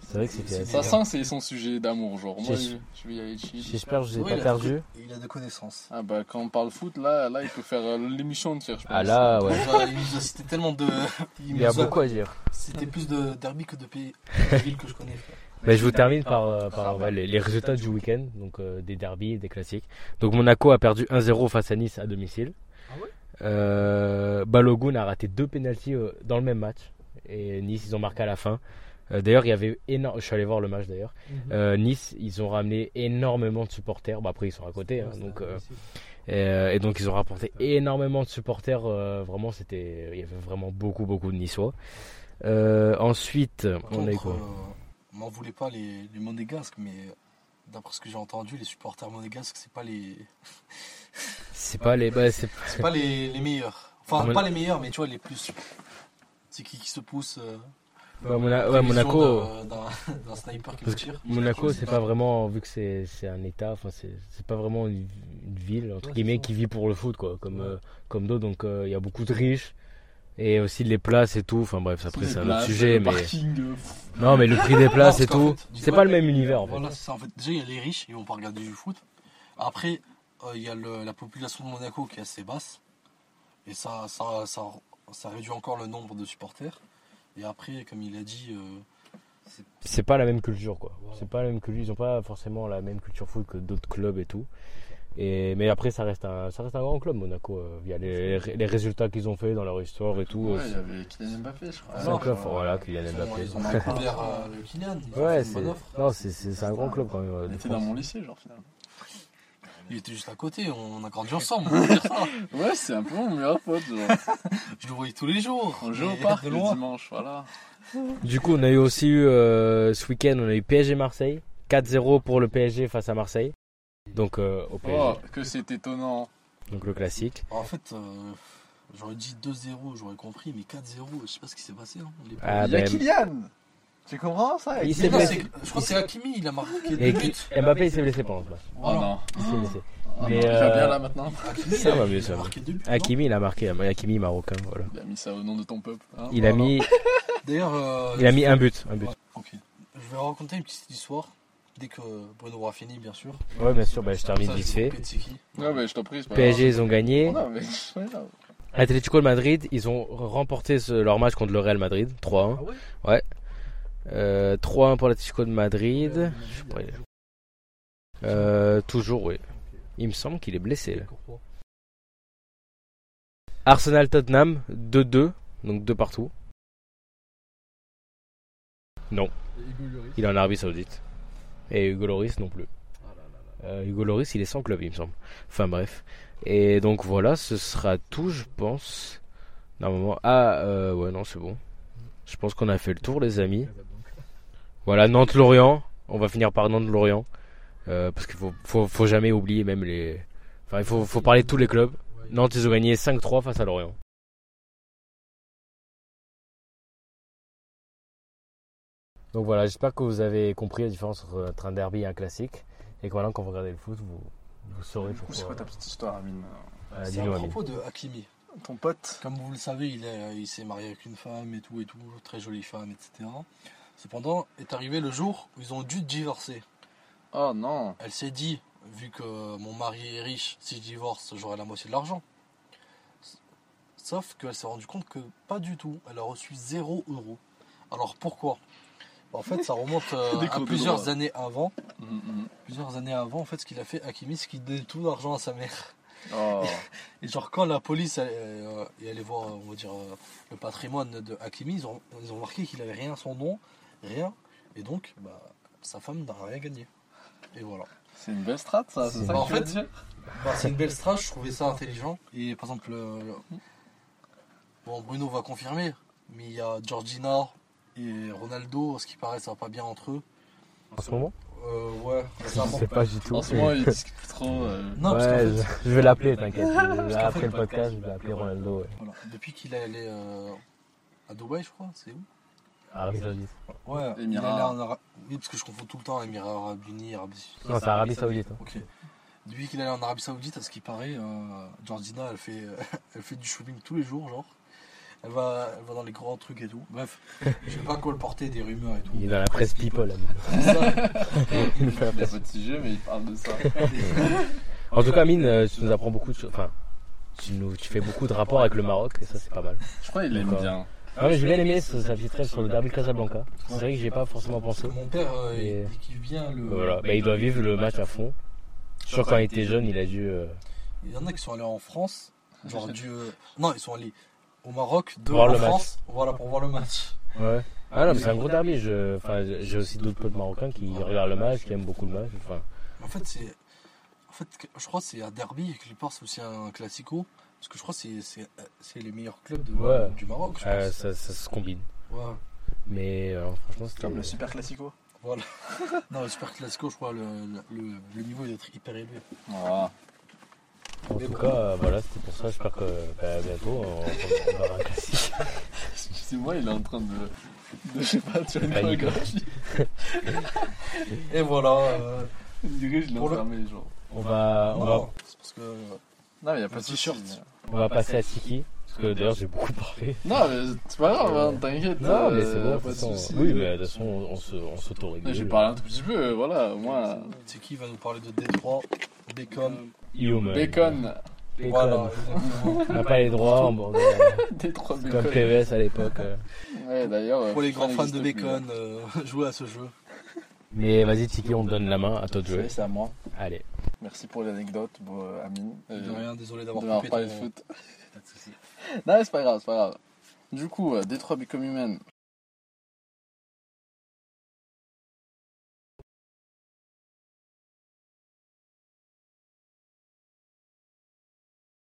C'est vrai que c'était. Ça sent, c'est son sujet d'amour, genre. Moi, je, je vais y aller chill. J'espère que je vous ai Oui, pas il perdu. Il a des connaissances. Ah bah quand on parle foot, là, là il peut faire euh, l'émission entière, je pense. Ah là, ouais. Enfin, il nous a cité tellement de. Il y a beaucoup à dire. C'était plus de derby que de pays, de villes que je connais. Bah, je vous termine par, euh, par ouais, les, les résultats du week-end, donc euh, des derbies, des classiques. Donc Monaco a perdu 1-0 face à Nice à domicile. Euh, Balogun a raté deux pénalties euh, dans le même match et Nice ils ont marqué à la fin. Euh, d'ailleurs il y avait énorme, je suis allé voir le match d'ailleurs. Euh, nice ils ont ramené énormément de supporters. Bah, après ils sont à côté, hein, donc euh, et, euh, et donc ils ont rapporté énormément de supporters. euh, vraiment c'était, il y avait vraiment beaucoup beaucoup de Niçois. Euh, ensuite on a eu contre, quoi? euh, m'en voulez pas les, les monégasques, mais d'après ce que j'ai entendu, les supporters monégasques, c'est pas les, C'est pas les, bah, c'est c'est pas les, les meilleurs. Enfin, Mon- pas les meilleurs, mais tu vois, les plus. C'est qui qui se pousse. euh, Mona- ouais, vision Monaco, d'un- D'un d'un sniper qui tire. Monaco, c'est pas vraiment, vu que c'est c'est un état, enfin c'est c'est pas vraiment une, une ville entre Ouais, guillemets qui vit pour le foot quoi, comme Ouais. euh, comme d'autres. Donc euh, il y a beaucoup de riches et aussi les places et tout. Enfin bref, après c'est un autre sujet, mais non, mais le prix des places Non, et tout, c'est pas- le même univers en fait. Voilà, c'est ça. En fait, déjà, il y a les riches, ils vont pas regarder du foot. Après, euh, il y a le- la population de Monaco qui est assez basse. Et ça, ça, ça, ça réduit encore le nombre de supporters. Et après, comme il a dit, euh, c'est pas la même culture quoi. Voilà. C'est pas la même culture. Ils ont pas forcément la même culture foot que d'autres clubs et tout. Et mais après ça reste un ça reste un grand club Monaco euh, via les, les résultats qu'ils ont fait dans leur histoire et tout. Ouais, euh, il y avait Kylian Mbappé, je crois. c'est un club, voilà, Kylian ils Mbappé. ils ont découvert euh, le Kylian. Ouais, c'est bonne offre. non, c'est un grand club quand même. euh, Il de était France. dans mon lycée, genre, finalement. Il était juste à côté, on a grandi ensemble. on peut dire ça. Ouais, c'est un peu mon meilleur pote, genre. Je le voyais tous les jours. On joue au mais parc de le loin. dimanche, voilà. Du coup, on a eu aussi eu euh, ce week-end, on a eu PSG Marseille. 4-0 pour le PSG face à Marseille. Donc euh, au PSG. Oh, que c'est étonnant. Donc le classique. En fait, euh, j'aurais dit 2-0, j'aurais compris, mais 4-0, je sais pas ce qui s'est passé. hein. Les- Ah, il y a ben, Kylian Tu comprends ça? Il Mais s'est non, blessé. c'est- je crois que c'est Hakimi, il a marqué Et deux qui- buts. Mbappé il s'est blessé pendant ce match. Oh Voilà. non. Il s'est blessé. Oh Mais, va euh, bien là maintenant. Hakimi, Ça il a- va mieux, il ça a va. marqué deux buts. non Hakimi il a marqué, Hakimi marocain, voilà. Il a mis ça au nom de ton peuple. hein. Il a Voilà. mis, D'ailleurs, euh, il a mis un but, un but. Ouais, ok. Je vais raconter une petite histoire dès que Bruno aura fini, bien sûr. Ouais, bien sûr, bah, je termine Ça, vite vais fait. couper de. Ouais, mais je t'en prie, c'est pas PSG ils ont gagné. grave. Non, mais ouais, non. Atlético de Madrid, ils ont remporté ce- leur match contre le Real Madrid, 3-1. Ah ouais Euh, 3-1 pour l'Atlético de Madrid. Il- Euh, toujours, oui. Il me semble qu'il est blessé là. Arsenal Tottenham 2-2, donc 2 partout. Lloris. Il est en Arabie Saoudite. Et Hugo Loris non plus. Ah. Euh, Hugo Loris, il est sans club, il me semble. Enfin bref. Et donc voilà, ce sera tout, je pense. Normalement. Ah, euh, ouais, non, c'est bon. Je pense qu'on a fait le tour, les amis. Voilà, Nantes-Lorient. On va finir par Nantes-Lorient. Euh, parce qu'il faut, faut, faut jamais oublier même les. Enfin, il faut, faut parler de tous les clubs. Nantes, ils ont gagné 5-3 face à Lorient. Donc voilà, j'espère que vous avez compris la différence entre un derby et un classique. Et que voilà, quand vous regardez le foot, vous, vous saurez Du coup, c'est quoi pourquoi. ta petite histoire, Amine Euh, C'est dis-nous, à Amine. propos de Hakimi. Ton pote Comme vous le savez, il est- il s'est marié avec une femme et tout et tout, très jolie femme, etc. Cependant, est arrivé le jour où ils ont dû divorcer. Oh non. Elle s'est dit, vu que mon mari est riche, si je divorce, j'aurai la moitié de l'argent. Sauf qu'elle s'est rendue compte que pas du tout. Elle a reçu 0 euros. Alors pourquoi? En fait, ça remonte euh, à plusieurs droit. années avant. Mhm, mhm. Plusieurs années avant, en fait, ce qu'il a fait, Hakimi, c'est qu'il donnait tout l'argent à sa mère. Oh. Et genre, quand la police est euh, est allée voir, on va dire, euh, le patrimoine de Hakimi, ils ont, ils ont remarqué qu'il avait rien à son nom, rien. Et donc, bah, sa femme n'a rien gagné. Et voilà. C'est une belle strat, ça. C'est ça Bah, que en tu veux fait, dire Bah, c'est une belle strat, je trouvais ça intelligent. Et par exemple, le- bon, Bruno va confirmer, mais il y a Georgina et Ronaldo, ce qui paraît, ça va pas bien entre eux. En ce moment Euh, ouais, Je récemment. sais pas du tout. En ce moment, ils discutent plus trop. euh, Non, parce fait, je, je vais l'appeler, t'inquiète. Je- Après fait, le podcast, je vais appeler Ronaldo. Ouais. voilà, depuis qu'il est allé euh, à Dubaï, je crois, c'est où? Arabie Saoudite. Ouais, il est Émirats. allé en Ara- Oui, parce que je confonds tout le temps Émirats Arabes Unis, Arabie Non, c'est Arabie Saoudite. hein. Ok. Depuis qu'il est allé en Arabie Saoudite, à ce qui paraît, euh, Georgina, elle fait, elle fait du shopping tous les jours, genre. Elle va, elle va dans les grands trucs et tout. Bref, je sais pas quoi le porter, des rumeurs et tout. Il est dans la presse People. là. Il fait la Il a presse. petit jeu, mais il parle de ça. En tout cas, Mine, euh, tu nous apprends beaucoup de choses. Enfin, tu, nous, tu fais beaucoup de rapports avec le Maroc et ça, c'est pas mal. Je crois qu'il l'aime D'accord. bien. Ah ouais, j'ai bien aimé ce chapitre sur le derby de Casablanca. C'est vrai que j'ai pas forcément pensé. que mon père, euh, Et- il, kiffe bien le. Voilà, bah, il doit vivre le match à fond. Je crois que quand il était jeune, il a dû. euh, Il y en a qui sont allés en France, genre du. euh, Non, ils sont allés au Maroc, deux Voir en le match. France, voilà, pour voir le match. Ouais. Ah non, mais c'est un gros derby. Je... Enfin, j'ai aussi d'autres potes marocains qui regardent le match, qui aiment beaucoup le match. Enfin, En fait, c'est. En fait, je crois que c'est un derby et quelque part, c'est aussi un classico. Parce que je crois que c'est- c'est c'est les meilleurs clubs de- Ouais. du Maroc, je euh, pense. ça, ça se combine. Ouais. Mais euh, franchement, c'était. Comme le Super Classico. Voilà. non, le Super Classico, je crois, le, le, le niveau doit être hyper élevé. Voilà. En tout cas, euh, voilà, c'était pour ça. J'espère que bah, bientôt, on, on verra un classique. C'est moi, il est en train de. de je sais pas, tu as une chorégraphie. Et voilà. euh, On dirait que je l'ai Pour le- enfermé, genre. On va, on va, c'est parce que. Non, mais il y a pas de t-shirt. on va passer à Tiki. Parce que d'ailleurs, j'ai beaucoup parlé. Non, mais c'est pas grave, hein, t'inquiète. Non, mais c'est euh, bon. de pas. Oui, mais de toute façon, on, se, on s'auto-régule. J'ai parlé un tout petit peu, voilà, moi. C'est qui va nous parler de Détroit, Bacon Human. Bacon. Bacon. Voilà. On n'a pas les droits en bord Des trois Comme bacon. PVS à l'époque. euh. Ouais, d'ailleurs. Pour les grands fans de Bacon, euh, jouez à ce jeu. Mais vas-y, Tiki, on te donne la main. À toi de jouer. est, c'est à moi. Allez. Merci pour l'anecdote, bon, euh, Amine. Euh, De rien, désolé d'avoir coupé parlé de foot. Pas de souci. Non, mais c'est pas grave, c'est pas grave. Du coup, euh, Détroit Become Human.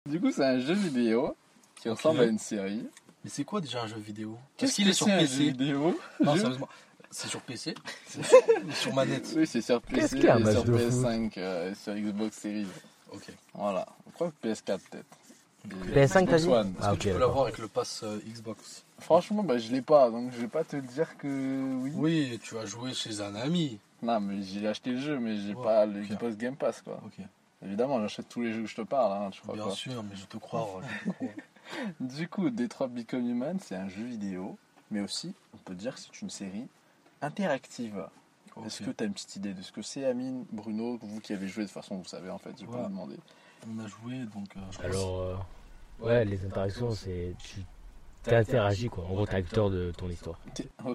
Du coup, c'est un jeu vidéo qui ressemble à une série. Mais c'est quoi déjà un jeu vidéo? Qu'est-ce Est-ce qu'il est sur c'est un jeu PC vidéo? Non, sérieusement. C'est sur PC Ou sur manette Oui, c'est sur Qu'est-ce PC qu'il y a, un et match sur de foot PS5 euh, et sur Xbox Series. Ok. Voilà. Je crois que PS4 peut-être. Et PS5, t'as dit Ah, tu peux l'avoir avec le pass euh, Xbox Franchement, bah, je l'ai pas, donc je vais pas te dire que oui. Oui, tu vas jouer chez un ami. Non, mais j'ai acheté le jeu, mais j'ai Ouais, pas le ok. Xbox Game Pass, quoi. Ok. Évidemment, j'achète tous les jeux que je te parle, hein, tu crois Bien quoi. sûr, mais je te crois. je te crois. Du coup, Detroit Become Human, c'est un jeu vidéo, mais aussi, on peut dire que c'est une série interactive. Est-ce que tu as une petite idée de ce que c'est, Amine, Bruno, vous qui avez joué de toute façon, vous savez en fait, je vais pas vous demander. On a joué, donc euh, je Alors, euh, ouais, les interactions, c'est. Tu t'interagis, quoi. En gros, t'es acteur de ton histoire.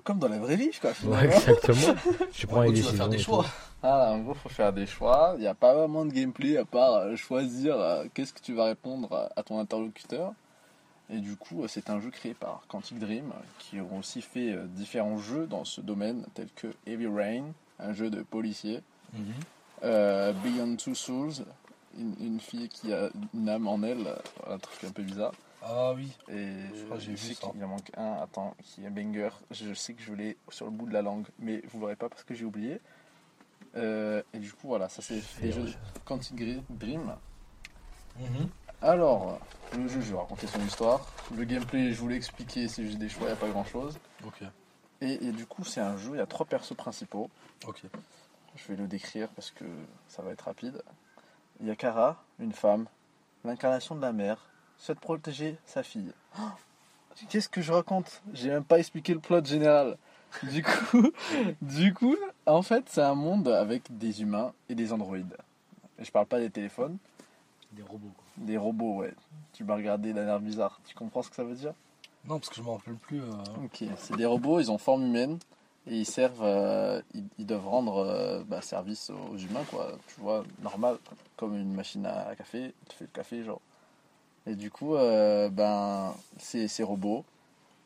Comme dans la vraie vie, quoi, Ouais, finalement. exactement. Tu prends En les tu décisions. faire des choix. Ah, en gros, faut faire des choix. Il n'y a pas vraiment de gameplay à part euh, choisir euh, qu'est-ce que tu vas répondre à ton interlocuteur. Et du coup, euh, c'est un jeu créé par Quantic Dream, qui ont aussi fait euh, différents jeux dans ce domaine, tels que Heavy Rain, un jeu de policier, Mhm. euh, Beyond Two Souls, une, une fille qui a une âme en elle, un truc un peu bizarre. Ah oui. Et Je crois que j'ai vu ça. qu'il en manque un, attends, qui est banger. Je sais que je l'ai sur le bout de la langue, mais vous l'aurez pas parce que j'ai oublié. Euh, et du coup, voilà, ça c'est les jeux de Quantic Dream. Mhm. Alors, le jeu, je vais raconter son histoire. Le gameplay, je vous l'ai expliqué, c'est juste des choix, il n'y a pas grand chose. Ok. Et, et du coup, c'est un jeu, il y a trois persos principaux. Ok. Je vais le décrire parce que ça va être rapide. Il y a Kara, une femme, l'incarnation de la mère, souhaite protéger sa fille. Oh Qu'est-ce que je raconte? J'ai même pas expliqué le plot général. Du coup, du coup, en fait, c'est un monde avec des humains et des androïdes. Et je parle pas des téléphones, Des robots, quoi. des robots, ouais. Tu m'as regardé d'un air bizarre. Tu comprends ce que ça veut dire? Non, parce que je m'en rappelle plus. euh, Ok, c'est des robots, ils ont forme humaine et ils servent, euh, ils, ils doivent rendre euh, bah, service aux humains, quoi. Tu vois, normal, comme une machine à café, tu fais le café, genre. Et du coup, ben, ces, ces robots,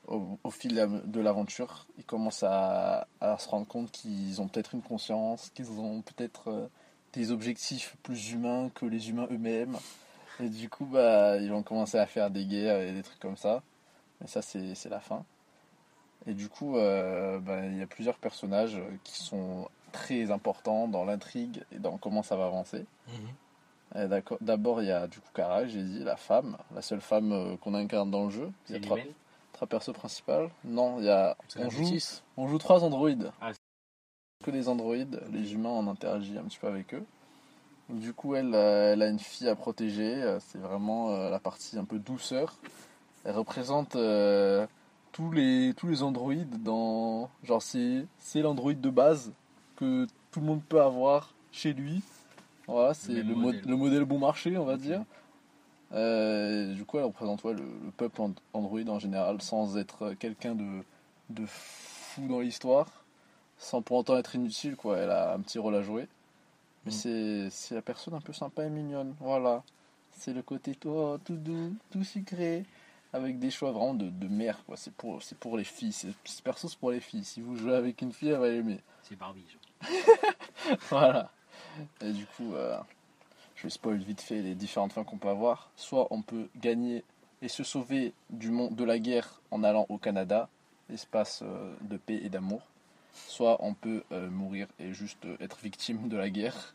au, au fil de la- de l'aventure, ils commencent à, à se rendre compte qu'ils ont peut-être une conscience, qu'ils ont peut-être des objectifs plus humains que les humains eux-mêmes. Et du coup, bah, ils vont commencer à faire des guerres et des trucs comme ça. Mais ça, c'est c'est la fin. Et du coup, euh, ben, il y a plusieurs personnages qui sont très importants dans l'intrigue et dans comment ça va avancer. mhm. Et d'accord- D'abord, il y a du coup Kara, j'ai dit, la femme, la seule femme euh, qu'on incarne dans le jeu. Il y a trois, trois persos principaux. Non, il y a, C'est on, joue, on joue trois androïdes. Ah. Que des androïdes, les humains, on interagit un petit peu avec eux. Du coup, elle, euh, elle a une fille à protéger. euh, C'est vraiment euh, la partie un peu douceur. Elle représente euh, tous les tous les androïdes dans genre c'est c'est l'androïde de base que tout le monde peut avoir chez lui. Voilà, c'est le, mo- modèle. le modèle bon marché, on va dire. Euh, du coup, elle représente ouais, le, le peuple and- android en général, sans être quelqu'un de, de fou dans l'histoire, sans pour autant être inutile, quoi. Elle a un petit rôle à jouer. Mais Mm. c'est c'est la personne un peu sympa et mignonne, voilà. C'est le côté tout, tout doux, tout sucré, avec des choix vraiment de, de mère, quoi. C'est pour, c'est pour les filles, c'est perso, c'est pour les filles. Si vous jouez avec une fille, elle va l'aimer. C'est Barbie, genre. Voilà. Et du coup, euh, je vais spoil vite fait les différentes fins qu'on peut avoir. Soit on peut gagner et se sauver du monde de la guerre en allant au Canada, espace euh, de paix et d'amour. Soit on peut euh, mourir et juste euh, être victime de la guerre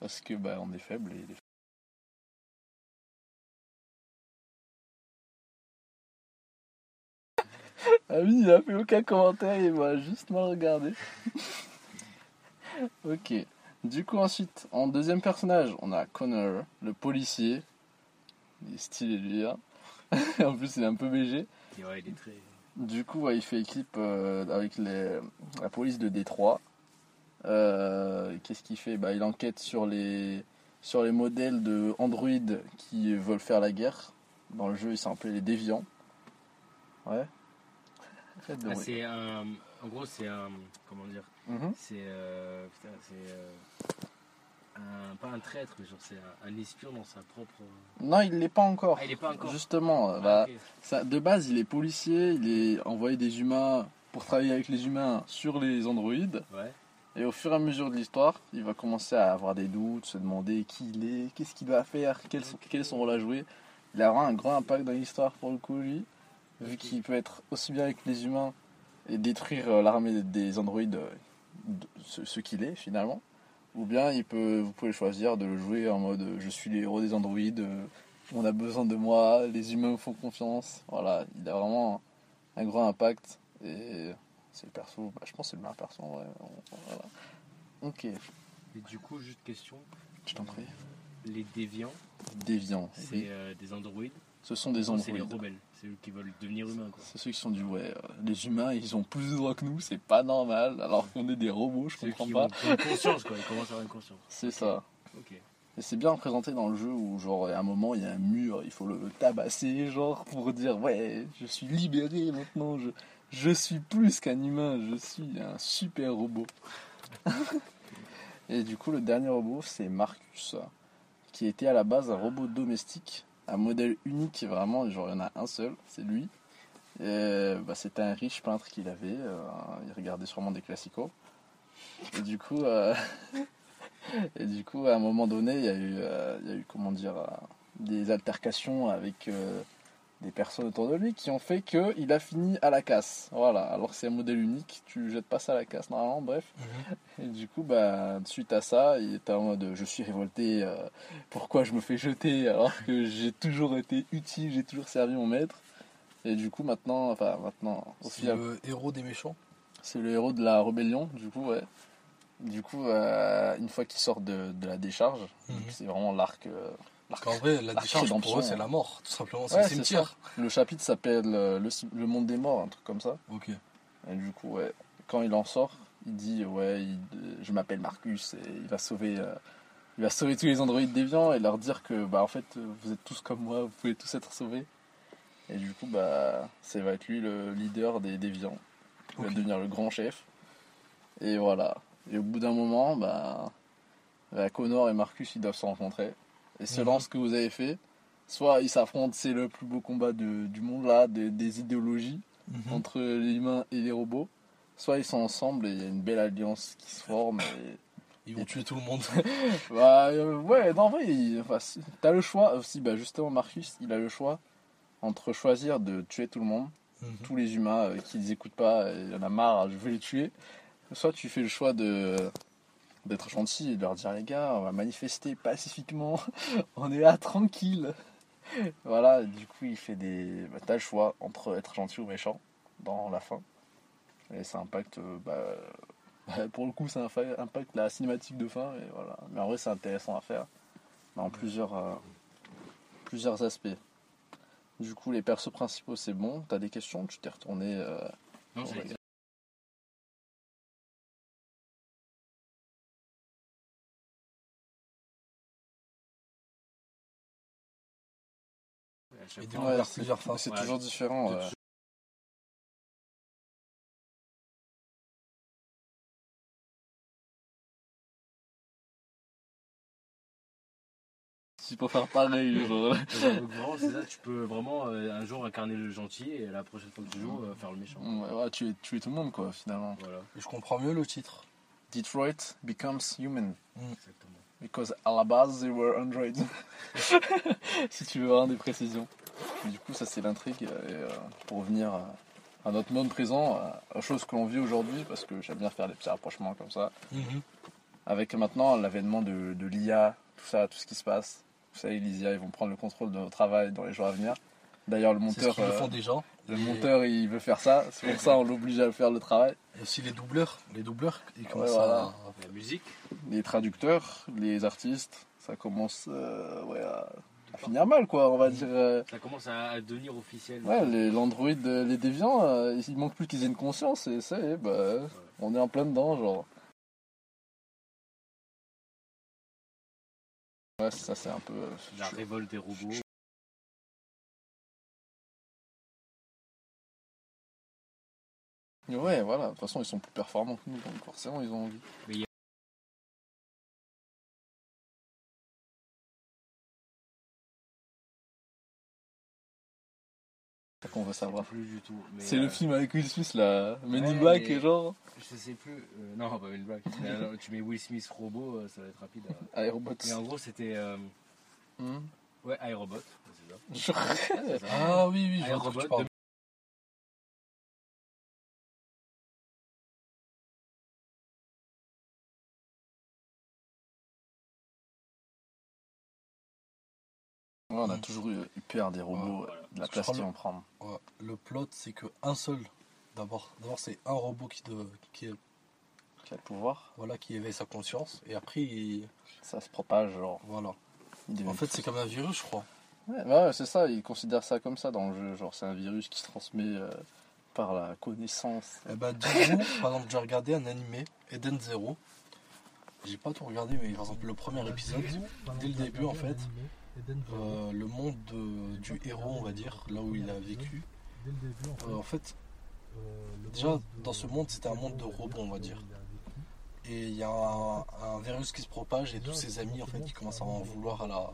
parce que bah, on est faible et Ah oui, il a fait aucun commentaire, il m'a juste mal regardé. ok. Du coup, ensuite, en deuxième personnage, on a Connor, le policier. Il est stylé, lui. hein. en plus, il est un peu BG. Du coup, ouais, il fait équipe euh, avec les, la police de Détroit. Euh, Qu'est-ce qu'il fait? Bah, Il enquête sur les, sur les modèles de Android qui veulent faire la guerre. Dans le jeu, ils sont appelés les déviants. Ouais. Ah, c'est un. En gros, c'est un. Comment dire? Mhm. C'est. euh, Putain, c'est. Euh, un- Pas un traître, mais genre, c'est un, un espion dans sa propre. Non, il l'est pas encore. Ah, il est pas encore. Justement, Ah, bah. Ça, de base, il est policier, il est envoyé des humains pour travailler avec les humains sur les androïdes. Ouais. Et au fur et à mesure de l'histoire, il va commencer à avoir des doutes, se demander qui il est, qu'est-ce qu'il doit faire, quel, son- quel est son rôle à jouer. Il a vraiment un grand impact dans l'histoire pour le coup, lui, vu qu'il peut être aussi bien avec les humains et détruire euh, l'armée des androïdes, euh, ce qu'il est finalement. Ou bien il peut, vous pouvez choisir de le jouer en mode je suis le héros des androïdes, euh, on a besoin de moi, les humains me font confiance. Voilà, il a vraiment un grand impact et c'est le perso, bah, je pense que c'est le meilleur perso. Ouais. Voilà. Ok, Et du coup, juste question je t'en prie. les déviants, Déviant, c'est oui. euh, des androïdes. Ce sont des Non, C'est les androïdes. rebelles. C'est eux qui veulent devenir humains, quoi. C'est ceux qui sont du ouais. euh, Les humains, ils ont plus de droits que nous, c'est pas normal. Alors qu'on est des robots, je Ceux comprends qui pas. ont, une conscience, quoi. Ils commencent à avoir une conscience. C'est ça. Et c'est bien représenté dans le jeu où, genre, à un moment, il y a un mur, il faut le tabasser, genre, pour dire, ouais, je suis libéré maintenant, je, je suis plus qu'un humain, je suis un super robot. Et du coup, le dernier robot, c'est Marcus, qui était à la base un robot domestique, un modèle unique, vraiment, genre, il y en a un seul, c'est lui. Et, bah, c'était un riche peintre qu'il avait, euh, il regardait sûrement des classicos. Et du coup, euh, et du coup, à un moment donné, il y a eu, euh, il y a eu comment dire, euh, des altercations avec euh, des personnes autour de lui qui ont fait qu'il a fini à la casse. Voilà, alors que c'est un modèle unique, tu jettes pas ça à la casse normalement, bref. Et du coup, bah, suite à ça, il était en mode je suis révolté, euh, pourquoi je me fais jeter alors que j'ai toujours été utile, j'ai toujours servi mon maître. Et du coup, maintenant, enfin, maintenant, au C'est le héros des méchants. c'est le héros de la rébellion, du coup, ouais. Du coup, euh, une fois qu'il sort de, de la décharge, Mhm. c'est vraiment l'arc. euh, Parce qu'en vrai, la décharge pour eux, c'est la mort, tout simplement. C'est Ouais, le cimetière. Le chapitre s'appelle euh, le, le monde des morts, un truc comme ça. Ok. Et du coup, ouais, quand il en sort, il dit Ouais, il- euh, je m'appelle Marcus et il va sauver, euh, il va sauver tous les androïdes déviants et leur dire que bah en fait vous êtes tous comme moi, vous pouvez tous être sauvés. Et du coup bah ça va être lui le leader des déviants. Il va devenir le grand chef. Et voilà. Et au bout d'un moment, bah, bah, Connor et Marcus ils doivent se rencontrer. Et selon ce que vous avez fait, soit ils s'affrontent, c'est le plus beau combat de- du monde là, des, des idéologies Mhm. entre les humains et les robots. Soit ils sont ensemble et il y a une belle alliance qui se forme. Et... Ils vont tuer tout le monde. Bah, euh, ouais, non, en vrai, il- enfin, t'as le choix aussi. Bah, justement, Marcus, il a le choix entre choisir de tuer tout le monde, Mhm. tous les humains euh, qui les écoutent pas, et il y en a marre, je veux les tuer. Soit tu fais le choix de d'être gentil et de leur dire les gars, on va manifester pacifiquement, on est là tranquille. Voilà, du coup, il fait des. Bah, t'as le choix entre être gentil ou méchant dans la fin. Et ça impacte. euh, Bah, pour le coup, ça impacte la cinématique de fin. Et voilà. Mais en vrai, c'est intéressant à faire dans plusieurs, euh, plusieurs aspects. Du coup, les persos principaux, c'est bon. T'as des questions? Tu t'es retourné. euh, Non, pour c'est Et c'est plusieurs fins. c'est Ouais. toujours différent. de- ouais. Si pour faire pareil, genre. Donc, vraiment, c'est ça, tu peux vraiment euh, un jour incarner le gentil et la prochaine fois que tu joues, euh, faire le méchant. Ouais, ouais, tuer, tuer tout le monde, quoi, finalement. Voilà, Et je comprends mieux le titre. Detroit becomes human. exactement. Because à la base, they were androids. si tu veux avoir des précisions. Et du coup, ça, c'est l'intrigue. Et, euh, pour revenir à, à notre monde présent, à, choses que l'on vit aujourd'hui, parce que j'aime bien faire des petits rapprochements comme ça. Mhm. Avec maintenant l'avènement de, de l'IA, tout ça, tout ce qui se passe. Vous savez, les IA, ils vont prendre le contrôle de notre travail dans les jours à venir. D'ailleurs, le C'est ce monteur, le euh, font déjà. le Et- monteur, il veut faire ça. C'est pour ça on l'oblige à faire le travail. Et aussi les doubleurs. Les doubleurs, ils commencent voilà. à. La musique, Les traducteurs, les artistes, ça commence euh, ouais, à, à finir mal, quoi. On va dire. euh, ça commence à, devenir officiel. Ouais, les, l'Android, les déviants, euh, il manque plus qu'ils aient une conscience et ça y est, bah, on est en plein dedans, genre. Ouais, ça c'est un peu. La révolte des robots. Ouais, voilà, de toute façon ils sont plus performants que nous, donc forcément ils ont envie. Mais il y a- C'est ça qu'on veut savoir. Plus du tout. mais, C'est euh, le film avec Will Smith là, Men in ouais, Black mais- et genre. Je sais plus. euh, non, pas une blague. Mais alors, tu mets Will Smith robot, euh, ça va être rapide. euh. Aerobots. Mais en gros, c'était. euh, Hmm. Ouais, ça. Ça. Ah oui, oui, je Ouais, on a toujours eu, eu peur des robots, Ouais, de la place qu'ils vont prendre. Ouais, le plot, c'est que un seul. D'abord, d'abord c'est un robot qui, de, qui, est- Qui a le pouvoir, voilà, qui éveille sa conscience. Et après, il, ça se propage, genre. voilà. En fait, c'est comme un virus, je crois. Ouais, ouais, c'est ça, ils considèrent ça comme ça dans le jeu. Genre, c'est un virus qui se transmet euh, par la connaissance. Eh ben, du coup, par exemple, j'ai regardé un animé, Eden Zero. J'ai pas tout regardé, mais par exemple, le premier épisode, dès le début, en fait, euh, le monde de- du héros, on va dire, là où il a vécu, en fait, euh, en fait, euh, déjà, dans ce monde, c'était un monde de robots, on va dire. et il y a un, un virus qui se propage et tous ses amis, en fait, qui commencent à en vouloir à la,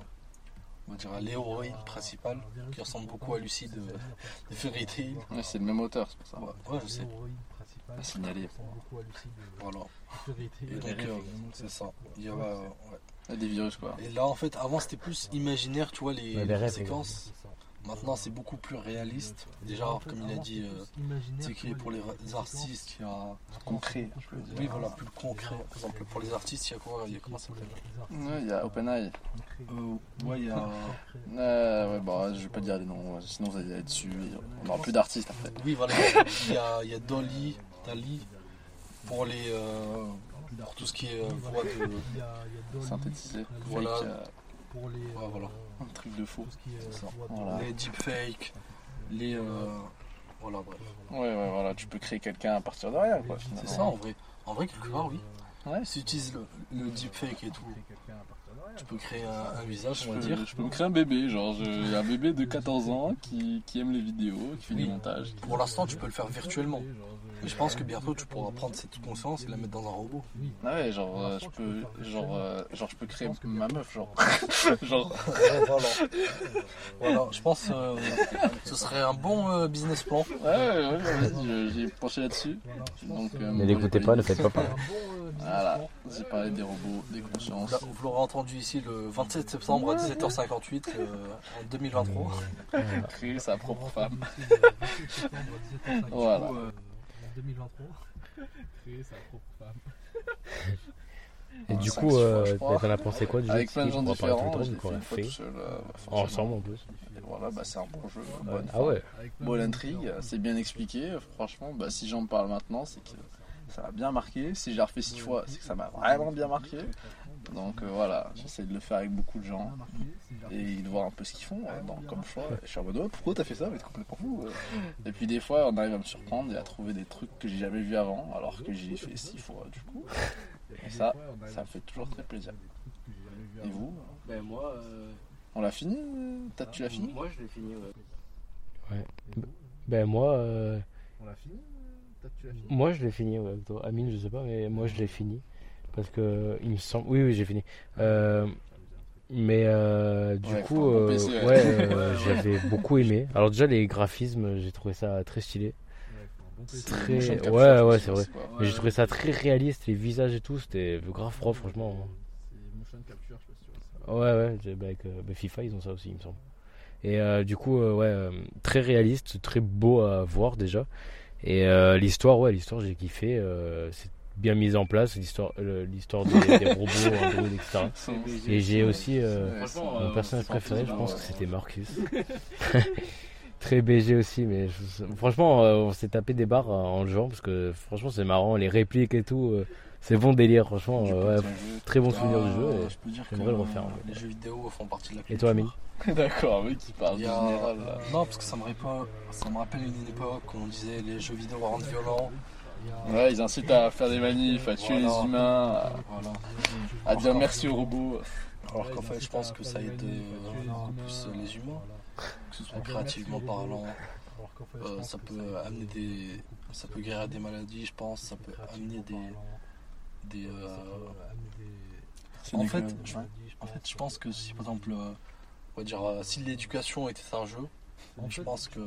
on va dire, à l'héroïne principale, qui ressemble beaucoup à Lucie de, de Fairy Tail. Ouais, c'est le même auteur, c'est pour ça. Ouais, ouais, je sais. À signaler. Voilà. Et Des donc, euh, c'est ça. Il y a, euh, ouais. Des virus, quoi. Et là, en fait, avant, c'était plus imaginaire, tu vois, les, séquences. Maintenant, c'est beaucoup plus réaliste. Déjà, comme il a dit, euh, c'est que pour les artistes, il y a. Concret, je veux dire. Oui, voilà, plus concret. Par exemple, pour les artistes, il y a quoi Il y a comment ça s'appelle Ouais, il y a OpenEye. euh, Ouais, il y a. Euh, ouais, bon, je vais pas dire les noms, sinon vous allez aller dessus. On aura plus d'artistes après. Oui, voilà. Il y a, il y a Dolly, Dali, pour les. Euh, pour tout ce qui est euh, voix de. Synthétisé. Voilà. Fake, euh, Pour les, Ouais, voilà. un truc de faux. de- Voilà. Les deepfakes, les. euh, Voilà, bref. Ouais, ouais, voilà, tu peux créer quelqu'un à partir de rien, quoi. C'est ça en vrai. En vrai, quelque part, oui. Ouais, Si tu utilises le, le deepfake et tout, tu peux créer un, un visage, Je on va peux, dire. je peux me créer un bébé, genre je- un bébé de 14 ans qui, qui aime les vidéos, qui fait du montage. Pour l'instant, tu peux le faire virtuellement. Mais je pense que bientôt, tu pourras prendre cette conscience et la mettre dans un robot. Ah ouais, genre euh, je peux genre euh, genre je peux créer ma meuf genre genre voilà. Voilà, je pense euh, ce serait un bon euh, business plan. ouais ouais, j'ai penché là-dessus. Donc Ne l'écoutez pas, ne faites pas pas. Voilà, j'ai parlé des robots, des consciences. Là, vous l'aurez entendu ici le 27 septembre à 17h58 euh, en 2023. Créer sa propre femme. Voilà. Voilà. En 2023, créer sa propre femme. Et du coup, euh, t'en as pensé quoi du jeu Avec plein de gens différents, tout le je temps, l'ai qu'on fait une fois tout seul. euh, forcément. ensemble en plus. Et voilà, bah c'est un bon jeu, bonne Ah ouais. Bonne intrigue, c'est bien expliqué. Franchement, bah, si j'en parle maintenant, c'est que ça m'a bien marqué. Si j'ai refait six fois, c'est que ça m'a vraiment bien marqué. Donc euh, voilà, j'essaie de le faire avec beaucoup de gens et de voir un peu ce qu'ils font euh, dans- comme choix. Je suis en mode, oh, pourquoi t'as fait ça? Mais t'es complètement fou. euh. Et puis des fois, on arrive à me surprendre et à trouver des trucs que j'ai jamais vus avant, alors que j'ai fait six fois du coup. Et ça, ça me fait toujours très plaisir. Et vous? Ben moi, euh, On l'a fini? T'as- Tu l'as fini? moi je l'ai fini. Ouais. Ben moi, euh, On l'a fini? Peut-être tu l'as fini moi je l'ai fini. Ouais. Toi, Amine, je sais pas, mais moi je l'ai fini parce que il me semble. Oui, oui, j'ai fini. Euh, mais euh, du Ouais, coup, faut euh, PC, ouais. ouais, euh, j'avais beaucoup aimé. Alors déjà les graphismes, j'ai trouvé ça très stylé. Très- Motion capture, ouais, je ouais, sais c'est vrai. quoi. Mais j'ai trouvé ça très réaliste, les visages et tout, c'était grave propre, franchement. C'est motion capture, je sais pas si tu vois ça. Ouais, ouais, j'ai- bah, avec euh, bah, FIFA, ils ont ça aussi, il me semble. Et euh, du coup, euh, ouais, euh, très réaliste, très beau à voir déjà. Et euh, l'histoire, ouais, l'histoire, j'ai kiffé. euh, c'est bien mise en place, l'histoire euh, l'histoire des, des robots, etc. Et j'ai aussi mon son- personnage son préféré, je pense que c'était Marcus. Très BG aussi, mais je- franchement, euh, on s'est tapé des barres euh, en le jouant parce que franchement, c'est marrant, les répliques et tout, euh, c'est bon délire, franchement. Euh, ouais, très bon souvenir du jeu. Euh, et- je peux dire que le refaire, les jeux vidéo font partie de la Et culture. toi, Amine D'accord, oui, qui parle a- général là. Non, parce que ça me, rappelle, ça me rappelle une époque où on disait les jeux vidéo rendent violents. Ouais, ils incitent à faire des manifs, à tuer Voilà. les humains, à, Voilà. à dire merci aux robots. Alors qu'en fait, je pense que ça aide euh, beaucoup plus les humains, que ce soit créativement parlant. Euh, ça peut amener des, ça peut guérir des maladies, je pense. Ça peut amener des, des. euh, En fait, je- ouais. En fait, je pense que si par exemple, euh, on va dire, euh, si l'éducation était un jeu, je pense que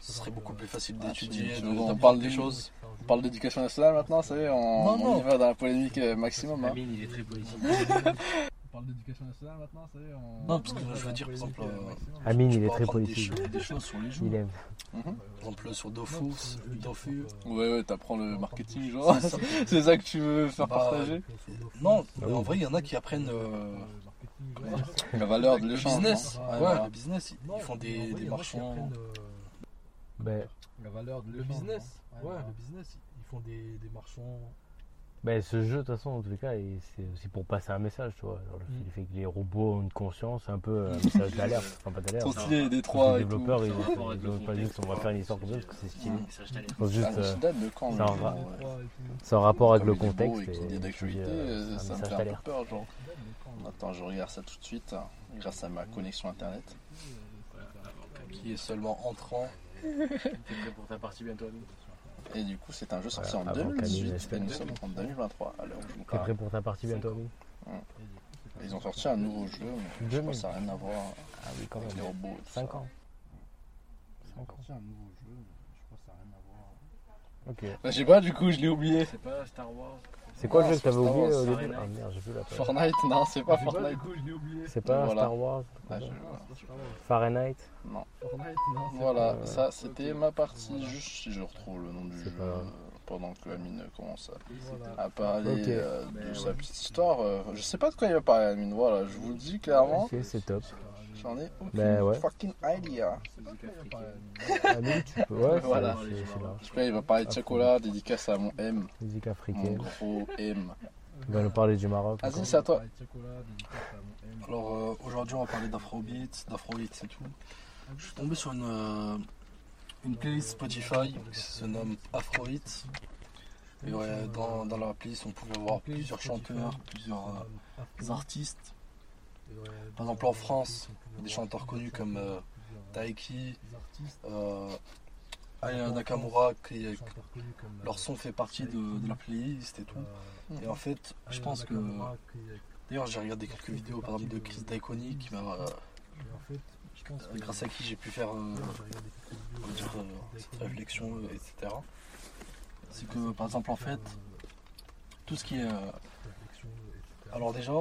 ce serait beaucoup plus facile Ah, d'étudier, tu- de- des choses. On parle d'éducation nationale maintenant, ça y est, on, Non, on non. y va dans la polémique euh, maximum. Hein. il est très politique. On parle d'éducation nationale maintenant, ça y est on... Non, parce que je veux dire, par exemple, euh, Amine, il est très des, politique. choses- des choses sur les jeux. Il aime. Mhm. Par exemple, sur Dofus, Dofus. Ouais, ouais, t'apprends le marketing, genre. C'est ça. Que tu veux faire Bah, partager Non, Bah en vrai, il y en a qui apprennent euh, La valeur de le l'échange. business. non Ouais, le business, ils, font des, des marchands. Ben, La valeur de Le business, non ouais, le business, ils font des, des marchands. Ben, ce jeu, de toute façon, en tous les cas, c'est aussi pour passer un message, tu vois. Genre, le Mm. fait- que les robots ont une conscience, c'est un peu euh, un message d'alerte. Enfin, pas d'alerte. Ton hein. stylé des Les trois tout. développeurs, ils ont pas contexte, qu'on va faire une histoire comme ça parce que c'est stylé. Mm. Ah, juste, mais euh, c'est en rapport avec le contexte. et d'actualité, euh, un ça me fait un peu d'alerte. peur, genre. Attends, je regarde ça tout de suite, hein, grâce à ma connexion internet. qui est seulement entrant. T'es prêt pour ta partie bientôt, Amine? Et du coup, c'est un jeu sorti Voilà, en avant 2018 qu'Amine et nous sommes en 2023 à l'heure où je T'es prêt pour ta partie bientôt, Amine Ils ont sorti un nouveau jeu, mais je pense que ça n'a rien à voir Ah oui, quand avec les même. robots. et tout 5 ça. ans. 5 ans. C'est un nouveau jeu, je crois que ça n'a rien à voir. Ok. Bah, je sais pas, du coup, je l'ai oublié. C'est pas Star Wars C'est quoi le jeu que t'avais oublié au début. Ah merde, j'ai plus la page. Fortnite, non, c'est pas Fortnite. C'est pas Voilà. Star Wars Ah, je- Fahrenheit Non. Fortnite, non, Voilà, pas- ça c'était ma partie, juste si je retrouve le nom du jeu pas euh, pendant que Amine commence à- parler euh, de sa ouais. petite histoire. euh, je sais pas de quoi il va parler Amine, voilà, je vous le dis clairement, Ok, c'est top. J'en ai aucune Ben ouais. fucking idea. Tu peux. Ouais, c'est Voilà. c'est- c'est large. Je sais pas, il va parler de chocolat, dédicace à mon M, Musique mon africaine. gros M. Il va nous parler du Maroc. Vas-y, c'est à toi. Alors euh, aujourd'hui, on va parler d'Afrobeat, d'Afrobeat et tout. Je suis tombé sur une, euh, une playlist Spotify qui se nomme Afrobeat. Et ouais, dans, dans la playlist, on pouvait avoir plusieurs chanteurs, plusieurs euh, artistes. Par exemple, en France, des chanteurs connus comme euh, Taiki, euh, Aya Nakamura, qui, leur son fait partie de, la playlist et tout. Et en fait, je pense que. D'ailleurs, j'ai regardé quelques vidéos, par exemple, de Chris Daikoni, qui m'a. euh, grâce à qui j'ai pu faire euh, dire, cette réflexion, etc. C'est que, par exemple, en fait, tout ce qui est. alors, déjà,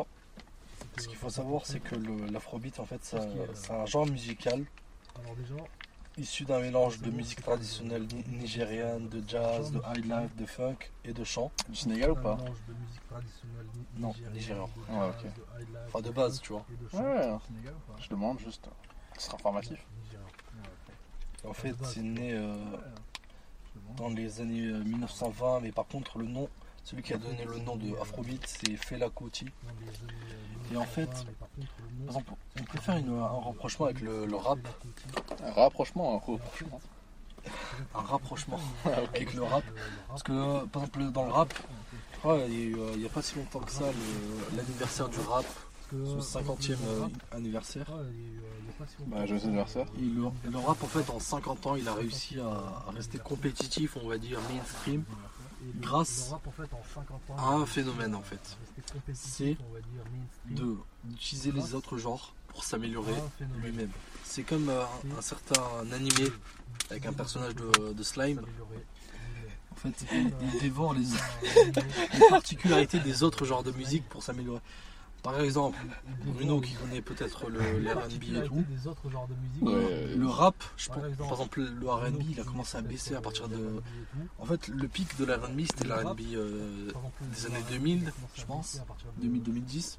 ce qu'il faut savoir, c'est que l'afrobeat, en fait, c'est un genre musical issu d'un mélange de musique traditionnelle ni- nigériane, de jazz, de highlife, de funk et de chant. Du Sénégal ou pas? Non, nigérian. Ok. Enfin, de base, tu vois. Ouais, je demande juste. Ce sera informatif. En fait, c'est né euh, dans les années euh, 1920, mais par contre, le nom, celui qui a donné le nom de Afrobeat, c'est Fela Kuti. Et en fait, par exemple, on peut faire une- un rapprochement avec le, le rap, Un rapprochement, un rapprochement. un rapprochement Ah, avec le rap. Parce que, par exemple, dans le rap, il y a eu, euh, n'y a pas si longtemps que ça, l'anniversaire du rap, son 50e euh, anniversaire. Bah, joyeux anniversaire. Le, le rap, en fait, en 50 ans, il a réussi à, à rester compétitif, on va dire, mainstream, grâce à un phénomène, en fait. C'est de d'utiliser les autres genres pour s'améliorer lui-même. C'est comme euh, un, un certain animé avec un personnage de, de slime. En fait, il, il dévore les, les particularités des autres genres de musique pour s'améliorer. Par exemple, Bruno qui connaît peut-être le, les R&B et tout, Ouais, le rap, je pense- par exemple le R&B, il a commencé à baisser à partir de... En fait, le pic de l'R&B, c'était l'R&B euh, des années 2000, je pense, 2000-2010.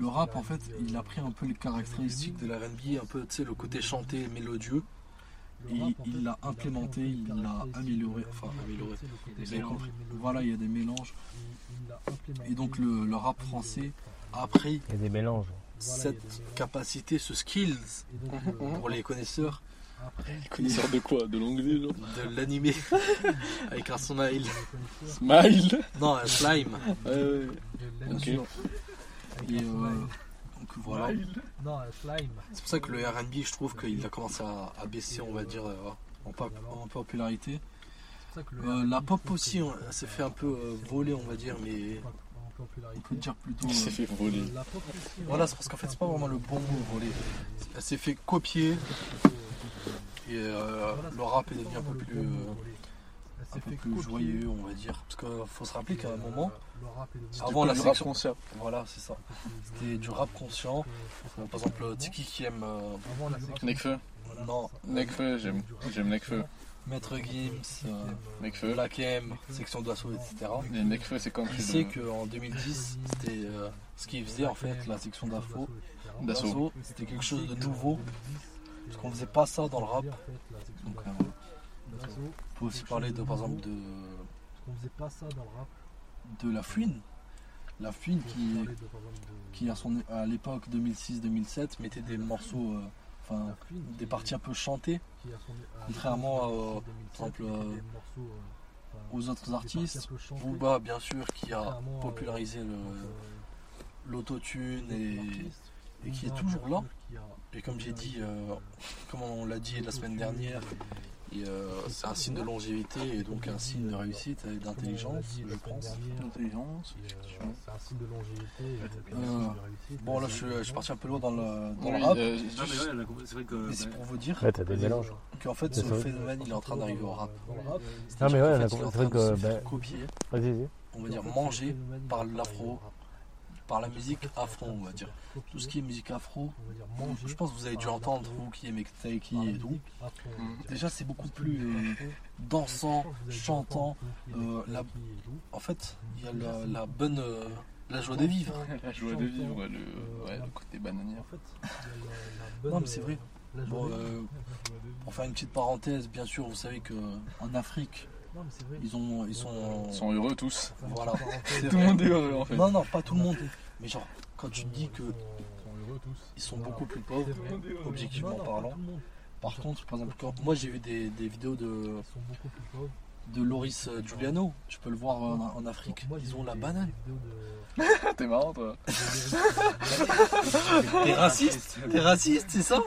Le rap, en fait, il a pris un peu les caractéristiques de l'R&B, un peu, tu sais, le côté chanté, mélodieux, et il l'a implémenté, il l'a amélioré, enfin amélioré. Vous avez compris. Voilà, il y a des mélanges. Et donc le, le rap français a pris Il y a des mélanges. cette capacité, ce skills pour les connaisseurs Connaisseur de quoi? De l'anglais, genre? De l'animé avec un smile. Smile? Non, un slime. Ouais, ouais. Bien Ok. sûr. Et euh, donc voilà. Non, slime. C'est pour ça que le RB, je trouve qu'il a commencé à, à baisser, on va dire, euh, en, pop- en popularité. Euh, la pop aussi, elle s'est fait un peu euh, voler, on va dire, mais on peut dire plutôt. Il euh, s'est fait voler. Voilà, c'est parce qu'en fait, c'est pas vraiment le bon mot, voler. Elle s'est fait copier. Et euh, le rap est devenu un peu plus, euh, un peu plus joyeux, on va dire. Parce qu'il faut se rappeler qu'à un moment, avant la Du rap section. conscient. Voilà, c'est ça. C'était du rap conscient. Euh, Par exemple, Tiki qui aime. euh, Nekfeu. non, Nekfeu, j'aime j'aime Nekfeu. Maître Gims, euh, Nekfeu. Black M, section d'assaut, etc. Et Nekfeu, c'est quand Il tu sait le... qu'en 2010, c'était euh, ce qu'il faisait en fait, la section d'assaut. D'assaut. d'assaut, C'était quelque chose de nouveau. Parce qu'on faisait pas ça dans le rap. Donc, euh, on peut aussi parler de, par exemple, de, On faisait pas ça dans le rap. De La Fouine. La Fouine qui, qui à, son, à l'époque 2006-2007 mettait des morceaux, euh, enfin des parties un peu chantées contrairement à, par exemple, euh, aux autres artistes. Booba bien sûr qui a popularisé l'autotune et, et qui est toujours là. Et comme j'ai dit, euh, comme on l'a dit la semaine dernière, euh, c'est un signe de longévité et donc un signe de réussite et d'intelligence, je pense. Intelligence. C'est un signe de longévité. et Euh, un signe de réussite. Bon là je, suis- je suis parti un peu loin dans le, dans Oui, le rap, euh, c'est vrai que. mais c'est pour vous dire Ouais, t'as des mélanges. qu'en fait ce phénomène il est en train d'arriver au rap. Ah, mais ouais, En fait, la- il est en c'est vrai train de que, se faire bah- copier, on va dire manger par l'afro, par la musique afro on va dire. Tout ce qui est musique afro, je pense que vous avez dû entendre, vous qui aimez Taiki et tout. Déjà c'est beaucoup plus euh, dansant, chantant. euh, la- en fait, il y a la, la bonne, euh, la joie de vivre. La joie de vivre, le, ouais, le côté bananier. Non mais c'est vrai. Bon, euh, pour faire une petite parenthèse, bien sûr, vous savez que en Afrique, ils ont, ils sont, Ils sont heureux tous. voilà. Tout le vrai. monde est heureux en fait. Non, non, pas tout le monde. Mais genre, quand tu dis que ils sont beaucoup plus pauvres, objectivement parlant. Par contre, par exemple, quand moi j'ai vu des, des vidéos de, de Loris euh, Giuliano. Tu peux le voir en, en Afrique. Ils ont la banane. T'es marrant, toi. T'es raciste T'es raciste, c'est ça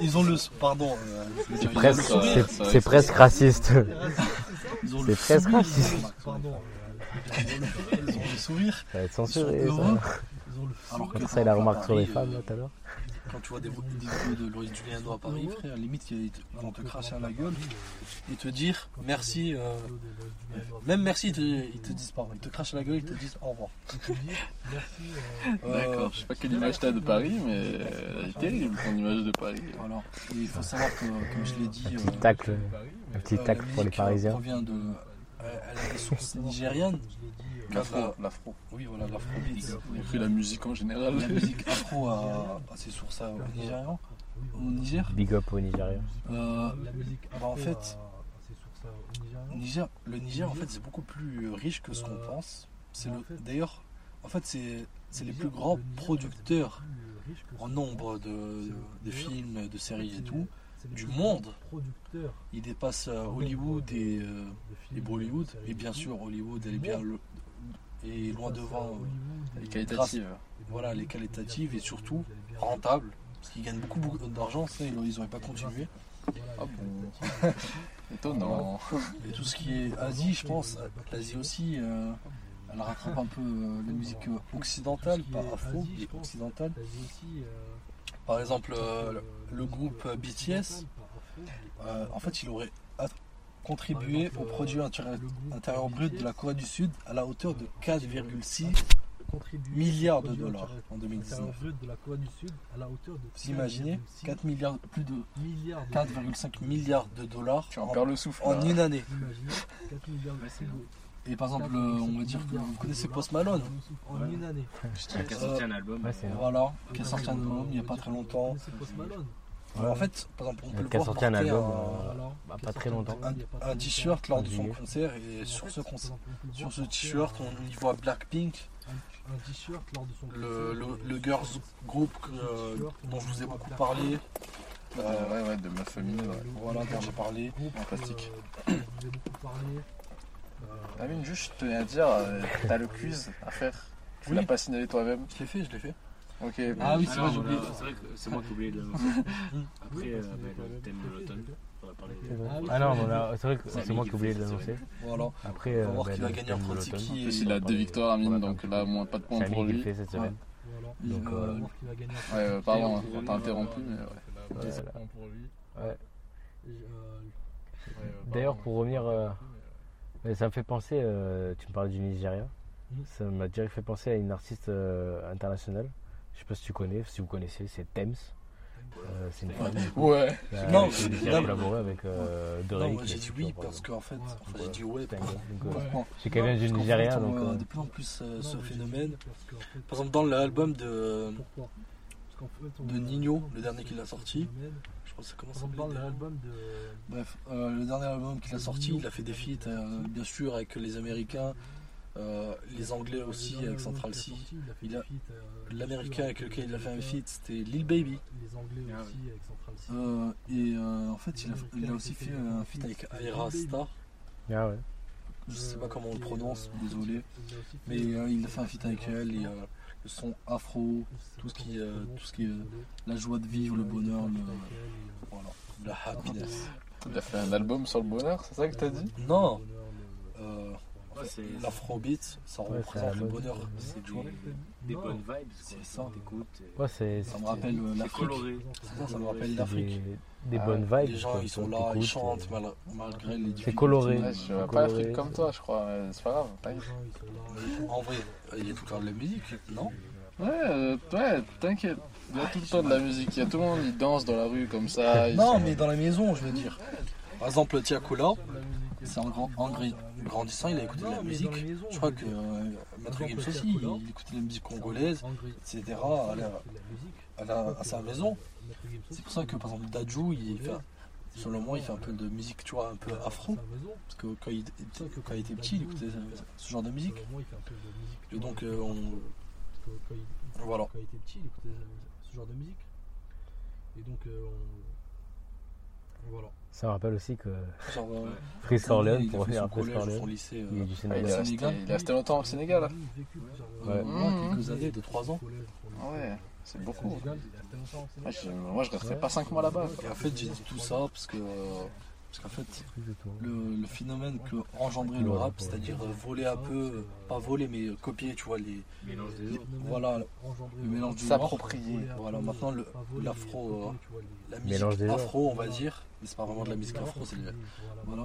Ils ont le. Pardon. euh, ils ont le Presque, sourire. c'est- c'est c'est presque raciste. Ils ont c'est le presque sourire. raciste. Pardon. euh, Ils ont le sourire. Ça va être Ils sont censuré, heureux. ça. Ils ont le Alors Comme que ça, il a à remarqué sur les femmes, euh, là, tout à l'heure. Quand tu vois des, des vidéos de Loris Giuliano à Paris, frère, limite, ils te- ils vont te cracher à la gueule et te dire merci. euh, même merci, ils te, ils te disent pas. Ils te crachent à la gueule, ils te disent au revoir. Merci. euh, D'accord, je sais pas quelle image t'as de Paris, mais elle est terrible ton image de Paris. Voilà. Et il faut savoir que, comme je l'ai dit, Un euh, petit tacle, un petit tacle la pour les Parisiens. provient de. Elle a des sources nigérianes. L'afro, l'afro. Oui, voilà, l'afrobeat. J'ai pris la musique en général. La musique afro a, a ses sources euh, au Nigérian, au Niger. Big up au Nigeria. Euh, La musique bah, en afro fait. Niger, le Niger, en fait, c'est beaucoup plus riche que ce qu'on pense. C'est le, d'ailleurs, en fait, c'est, c'est les plus grands producteurs en nombre de, de films, de séries et tout. Du monde. Producteur Ils dépassent euh, Hollywood et, euh, et Bollywood. Et bien sûr, Hollywood, elle est bien le- et loin devant. euh, Elle est qualitative. voilà, les qualitatives et surtout rentables. Parce qu'ils gagnent beaucoup, beaucoup d'argent, ça, ils n'auraient pas continué. Ah bon Étonnant. Et tout ce qui est Asie, je pense, l'Asie aussi, euh, elle rattrape un peu euh, la musique occidentale, pas afro, mais occidentale. Par exemple, euh, le- le groupe BTS, euh, en fait, il aurait contribué au produit intérieur, brut de la Corée du Sud à la hauteur de 4,6 milliards de dollars en 2019. de la Corée du Sud à la hauteur de Vous imaginez 4 milliards, plus de milliards de 4,5 milliards de dollars en le souffle. une année. Imaginez 4 milliards de c'est dollars. Et par exemple, euh, on va dire que vous connaissez Post Malone. En une année. Qui a sorti un album. Voilà, qui a sorti un album il n'y a pas très longtemps. Post Malone en fait, par exemple, on peut le Qui a voir sorti un album, un- euh, bah, pas très longtemps. un, t-shirt lors de son concert et sur ce, sur ce t-shirt on y voit Blackpink, un t-shirt lors de son le, concert. le, le girls group que, euh, dont je vous ai beaucoup parlé. Euh, ouais, ouais, de féminine. ouais. Voilà, dont j'ai parlé. En plastique. Amine, juste, je tenais à dire, euh, t'as le quiz à faire. Tu Oui. l'as pas signalé toi-même. Je l'ai fait, je l'ai fait. Ok. Ah oui, Ah c'est non, vrai, j'ai oublié. C'est vrai que c'est moi qui ai oublié de l'annoncer. Après, Oui, euh, bah, le thème de l'automne, on. Ah Ah non, c'est mais là, c'est vrai que C'est moi qui ai oublié de l'annoncer. Voilà. Après, On euh, va voir bah, qui va le gagner thème entre de c'est l'automne. qui. En et- plus, il a deux victoires, Amine, donc là, moins pas de C'est points pour Ami qui le lui. fait cette semaine. Donc, Euh, On va voir qui va gagner. Ouais, euh, pardon, on t'a interrompu, mais ouais. Ouais, voilà. D'ailleurs, pour revenir, euh, mais- ça me fait penser, euh, tu me parlais du Nigeria, Mhm. ça m'a direct fait penser à une artiste euh, internationale. Je sais pas si tu connais, si vous connaissez, c'est Thames. Euh, c'est une femme Ouais. qui a, Non, non. collaboré avec euh, Non, j'ai dit oui par parce qu'en fait, Ouais. enfin, j'ai dit ouais. Qu'elle vient du Nigeria, on euh, de plus en plus euh, Non, ce j'ai phénomène. fait, Par exemple, dans l'album de, Nino, le dernier qu'il a sorti. Ça dans s'appelait l'album de. Bref, euh, le dernier album qu'il a sorti, il a fait des feats, euh, bien sûr, avec les Américains, euh, les Anglais aussi, avec Central C. il a L'Américain avec lequel il a fait un feat, c'était Lil Baby. Les Anglais Ah aussi, avec Central C. Et euh, en fait, il a, il a aussi fait un feat avec Aira Star. Ah ouais. Je sais pas comment on le prononce, désolé. Mais euh, il a fait un feat avec elle et euh, le son afro, tout ce qui, euh, tout ce qui est la joie de vivre, le bonheur, le, voilà, la happiness. Il a fait un album sur le bonheur, c'est ça que t'as dit Non, euh, Ouais, l'afrobeat, ça Ouais, représente le bonheur. c'est des, des bonnes vibes. quoi. C'est ça. Ouais, Ça me rappelle euh, l'Afrique. Ça, ça me rappelle l'Afrique. des, des Ah, bonnes vibes. Les gens, quoi, ils sont là, ils chantent et- mal- malgré les difficultés. coloré. Ouais, je vois c'est pas coloré, l'Afrique comme c'est- toi, je crois, c'est pas grave. Là. En vrai, il y a tout le temps de la musique, non? Ouais, euh, ouais, t'inquiète. Il y a tout le temps de la musique. Il y a tout le monde, ils dansent dans la rue comme ça. ils Non, sont- mais dans la maison, je veux dire. Par exemple, Tiakola, c'est en, grand, en grandissant, il a écouté de la musique. Je crois que euh, Maître exemple, aussi, il écoutait la musique congolaise, etc. À, la- la- sa maison. C'est pour ça que, par exemple, Dajou, il fait, selon moi, il fait un peu de musique, tu vois, un peu afro. Parce que quand il, quand il était petit, il écoutait ce, genre de musique. Et donc, euh, on, voilà. quand il était petit, il écoutait ce, genre de musique. Et donc, on- Voilà. Ça me rappelle aussi que euh, il a pour revenir à son lycée. il est euh, du Ah, il, Sénégal. est resté, Sénégal. il est resté longtemps au Sénégal. Ouais. ouais, quelques années, de 3 ans. Ouais, c'est beaucoup. Sénégal, Sénégal. je, moi, je resterai pas 5 mois là-bas. Et en fait, j'ai dit tout ça parce que. Parce qu'en fait, le, le phénomène que engendrait le rap, c'est-à-dire euh, voler un peu, euh, pas voler, mais euh, copier, tu vois, les. Voilà, le mélange du. S'approprier. Voilà, maintenant, le- l'afro, la musique afro, on va dire. Mais c'est pas vraiment de la musique afro, c'est le voilà.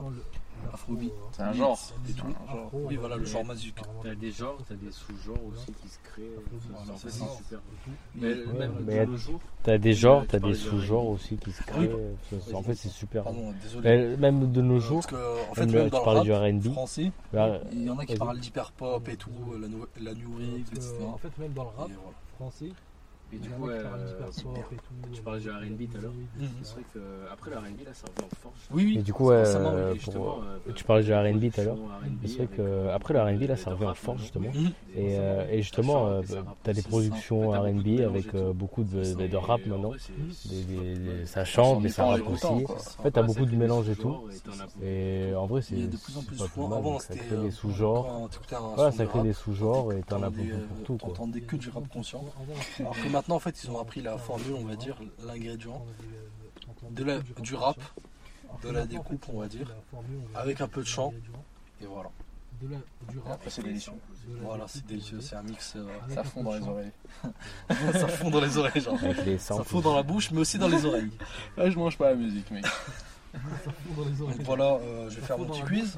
Afrobeat. C'est un genre. Et tout. Un genre. Oui, voilà, le genre musique. T'as des genres, t'as des sous-genres aussi qui se créent. Voilà, en fait, c'est c'est super. Mais- Mais même mais- de nos jours, T'as des genres, tu t'as des de sous-genres aussi qui se Oui. créent. Ça, En fait, c'est super. Pardon, désolé. Mais Même de nos jours, Parce que, en fait, même, même tu dans parlais le du rap R&B. français, Là, il y en a qui parlent d'hyper pop et tout, la, new rig, etc. En fait, même dans le rap français, Et du coup, euh, tu parlais du R&B tout à l'heure. C'est vrai que euh, après le R&B là, ça revient en force. Oui, oui. Et du coup, euh, euh, tu parlais du R&B tout à l'heure. C'est vrai que euh, après le R&B là, ça revient en force justement. Et, euh, justement, euh, t'as des productions R&B avec euh, beaucoup de, rap maintenant. Ça chante, mais ça rappe aussi. En fait, t'as beaucoup de mélange et tout. Et en vrai, c'est pas plus mal. Ça crée euh, des sous-genres. Voilà, ça crée des sous-genres et t'en as beaucoup pour euh, tout. quoi. T'entendais que du rap conscient. Alors que maintenant, en fait, ils ont appris la formule, on va dire, l'ingrédient de la- du rap, de la découpe, on va dire, avec un peu de chant. Et voilà. C'est délicieux. Voilà, c'est délicieux. C'est un mix. euh, Ça fond dans les oreilles. ça fond dans les oreilles, genre. Ça fond dans la bouche, mais aussi dans les oreilles. Je mange pas la musique, mec. Donc voilà, euh, je vais faire mon petit quiz.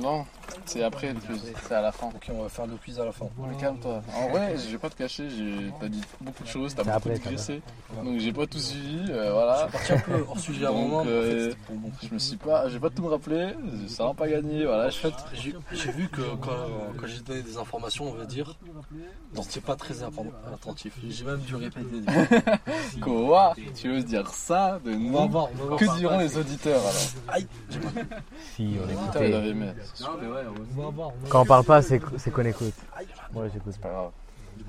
Non, c'est après le quiz. C'est à la fin. Ok, on va faire le quiz à la fin. Voilà. Mais calme-toi. En vrai, je vais pas te cacher, j'ai- t'as dit beaucoup de choses, t'as C'est beaucoup après, digressé. Donc j'ai pas tout suivi, euh, voilà. Je suis parti un peu hors sujet à un Donc, moment, mais en fait, euh, c'était pour montrer. Je me suis pas, j'ai pas tout me rappeler, ça n'a pas gagné, voilà. En Je fait, j'ai j'ai vu que quand, quand j'ai donné des informations, on va dire, j'étais pas très atten- attentif. J'ai même dû répéter. des fois. Quoi? Tu veux dire ça de On va nous? voir, on va voir. Que diront les auditeurs alors Aïe Si, on écoutait. doivent aimer. Non, mais ouais, On va voir. on va Quand on parle pas, c'est c'est qu'on écoute. Moi, j'écoute. C'est pas grave.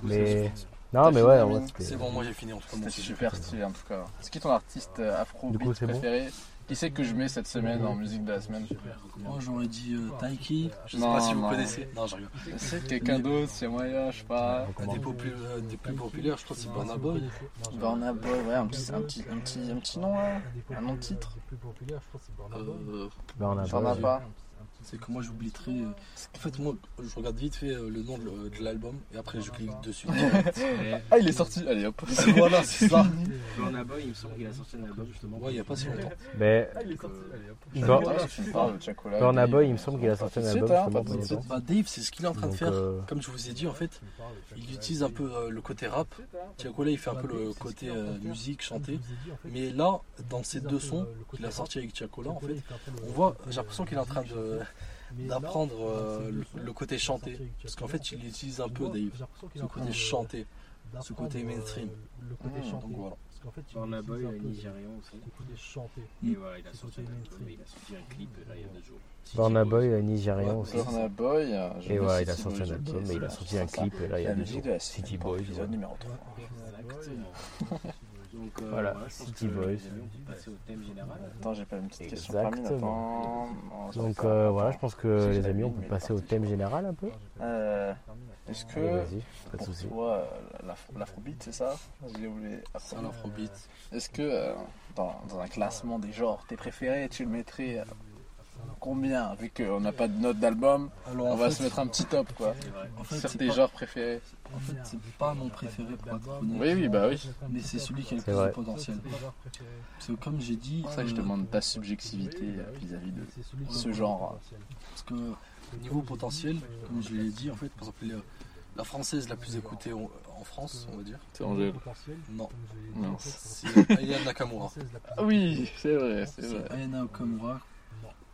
Mais. Non, mais ouais, en vrai, C'est bon, moi j'ai fini en tout cas. mon C'était sujet. super stylé en tout cas. C'est qui ton artiste euh, afro Du coup, c'est bon préféré? Qui c'est que je mets cette semaine en musique de la semaine Moi j'aurais dit euh, Taiki. Je sais Non, pas si vous non. connaissez. Non, je rigole. C'est quelqu'un d'autre, c'est moyen, je sais pas. Des, euh, des plus populaires, je crois que c'est Burna Boy. Burna Boy, ouais, un petit, un petit, un petit, un petit nom là. Un nom de titre Les plus populaires, je crois que c'est Burna Boy. C'est que moi j'oublie très. euh, En fait, moi je regarde vite fait euh, le nom de, l'album et après je clique dessus. Ah, il est sorti, allez hop. voilà, c'est ça. Burna Boy, il me semble qu'il a sorti un album justement. Ouais, il y a pas si longtemps. Mais. Tu me parles de Chacola. Burna Dave. Boy, il me semble qu'il a sorti un album hein, justement. Bah, Dave, c'est ce qu'il est en train de faire. euh, Comme je vous ai dit, en fait, il utilise un peu euh, le côté rap. Tiakola, il fait un peu le côté euh, musique, chanter. Mais là, dans ces deux sons qu'il a sortis avec Tiakola, en fait, on voit, j'ai l'impression qu'il est en train de d'apprendre euh, le, le côté chanté. Parce qu'en fait, il utilise un peu, Dave, ce côté chanté. ce côté mainstream. Le côté Mmh. chanté. Donc voilà. Parce qu'en fait, il Burna Boy, un un peu Nigérian aussi. Le côté chanté. Et voilà, il a sorti un album, il a sorti un clip là il y a deux jours. Burna Boy, un Nigérian Ouais, aussi. Burna Boy. euh, Et voilà, il a sorti un album, mais il a sorti un clip là, il y a La deux musique jours. de la City Boys. épisode numéro 3. Exactement. Donc euh, Voilà, City Boys. Attends, j'ai pas une petite question Exactement. Attends. Donc euh, voilà, je pense que les amis, on peut passer au thème général un peu. Euh, Est-ce que Vas-y, pas de soucis. toi, euh, l'afro- l'afrobeat, c'est ça? J'ai oublié. C'est un afrobeat. Est-ce que dans, dans un classement des genres, tes préférés, tu le mettrais combien Vu qu'on n'a pas de note d'album, on va fait, se mettre un petit top quoi. En fait, Sur c'est tes pas- genres préférés. En fait, c'est pas mon préféré pour être honnête. Oui, oui, bah oui. Mais c'est celui qui a le plus de potentiel. Parce que comme j'ai dit, C'est pour ça que je euh, demande ta subjectivité euh, vis-à-vis de ce genre. parce que niveau potentiel, comme je l'ai dit, en fait, par exemple, les- la française la plus écoutée en, France, on va dire. C'est Angèle. Non, Non. c'est Aya Nakamura. Ah oui, c'est vrai, c'est C'est vrai. Aya Nakamura.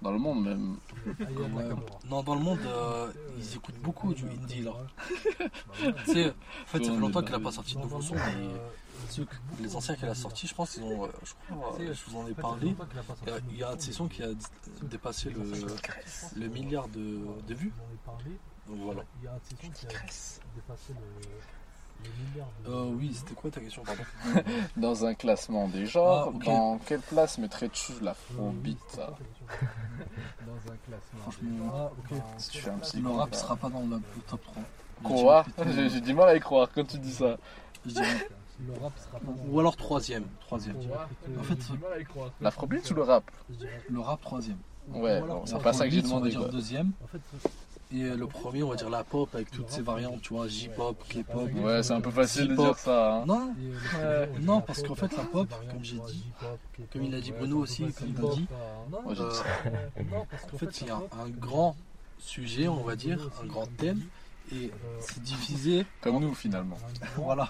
Dans le monde même. Ouais. Non, dans le monde, euh, ils écoutent beaucoup du indie là. tu sais, en fait, ça fait longtemps qu'elle a pas sorti de nouveaux sons, que- les anciens qu'elle a sortis, je pense, ils ont, euh, je crois, euh, je vous en ai parlé. Il y a- un de ces sons qui a dépassé le, le milliard de, de vues. Donc voilà. Il y a un de ces sons qui a dépassé le, le milliard Euh, oui, c'était quoi ta question, pardon Dans un classement des genres, Ah, dans quelle place mettrais-tu un classement. Franchement, Ah, ok. Si tu fais un petit le rap sera pas dans le top 3. Quoi Je dirais J'ai du mal à y croire quand tu dis ça. Je dirais- Le rap sera pas dans Ou alors troisième. Troisième. En fait, croire. L'afrobeat ou le rap? Le rap troisième. Ouais, c'est pas ça que j'ai demandé. deuxième. En fait, Et euh, le premier, on va dire la pop avec toutes ses variantes, tu vois, J-pop, K-pop. Ouais, c'est un peu facile de dire ça. Hein. Non, et, euh, Non, parce qu'en fait, la pop, comme j'ai dit, comme il a dit Bruno aussi, comme il a dit. Euh, En fait, il y a un grand sujet, on va dire, un grand thème, et euh, c'est divisé, Comme nous finalement. voilà,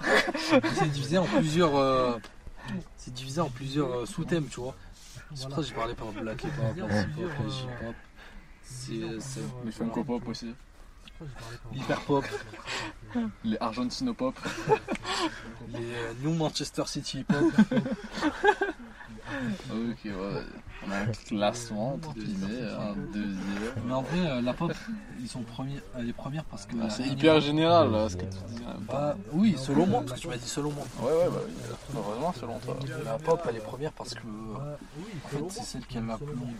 c'est divisé en plusieurs, euh, c'est divisé en plusieurs euh, sous-thèmes, tu vois. C'est pour ça que j'ai parlé par exemple de la K-pop, la K-pop, la J-pop, c'est Les Funko Pop aussi. l'hyper-pop, Les Argentino-Pop. les euh, New Manchester City pop. Ok, ouais. On a un classement, entre guillemets, un deuxième. Mais en vrai, euh, la pop, ils sont premiers, elle est première parce que. Ah, c'est hyper général là, ce que tu dis. Bah, oui, selon moi, parce que tu m'as dit selon moi. Ouais, ouais, bah oui. Heureusement, selon toi. La pop, elle est première parce que. En fait, c'est celle qui a la plus longue.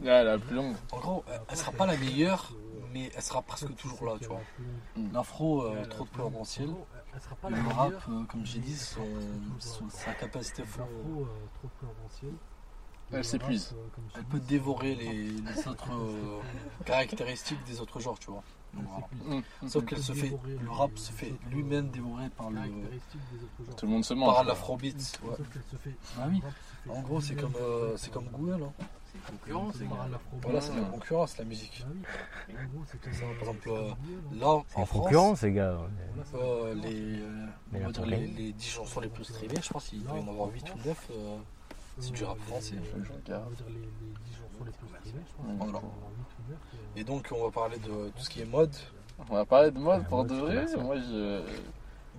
Ouais, la plus longue. En gros, elle- elle sera pas la meilleure, mais elle sera presque toujours là, tu vois. L'afro, euh, trop de potentiel. Le rap, euh, comme j'ai dit, son, son- sa capacité euh, potentiel. Elle Le s'épuise. euh, Elle peut dévorer les, les autres euh, caractéristiques des autres genres, tu vois. Donc, voilà. Hum. Sauf qu'elle se fait, le rap se fait lui-même dévorer par le. Tout le monde se mange. par l'afrobeat. Ouais. Ah oui. fait En gros, c'est comme, euh, c'est comme Google. Hein. Concurrence, gars. l'afrobeat. Voilà, c'est la concurrence, la musique. C'est ça. Par exemple, c'est euh. Là, en C'est France, concurrence, les gars. C'est- euh, les, euh, Mais on va la dire problème. les, les 10 chansons les plus streamées, je pense qu'il doit y en avoir 8 ou 9. euh, c'est du rap français. Euh, Faut que je regarde. on va dire les, les 10 chansons les plus streamées, je pense. Qu'il doit y Voilà. en avoir huit ou neuf, euh, Et donc, on va parler de tout ce qui est mode. On va parler de mode pour de c'est vrai. Moi, je.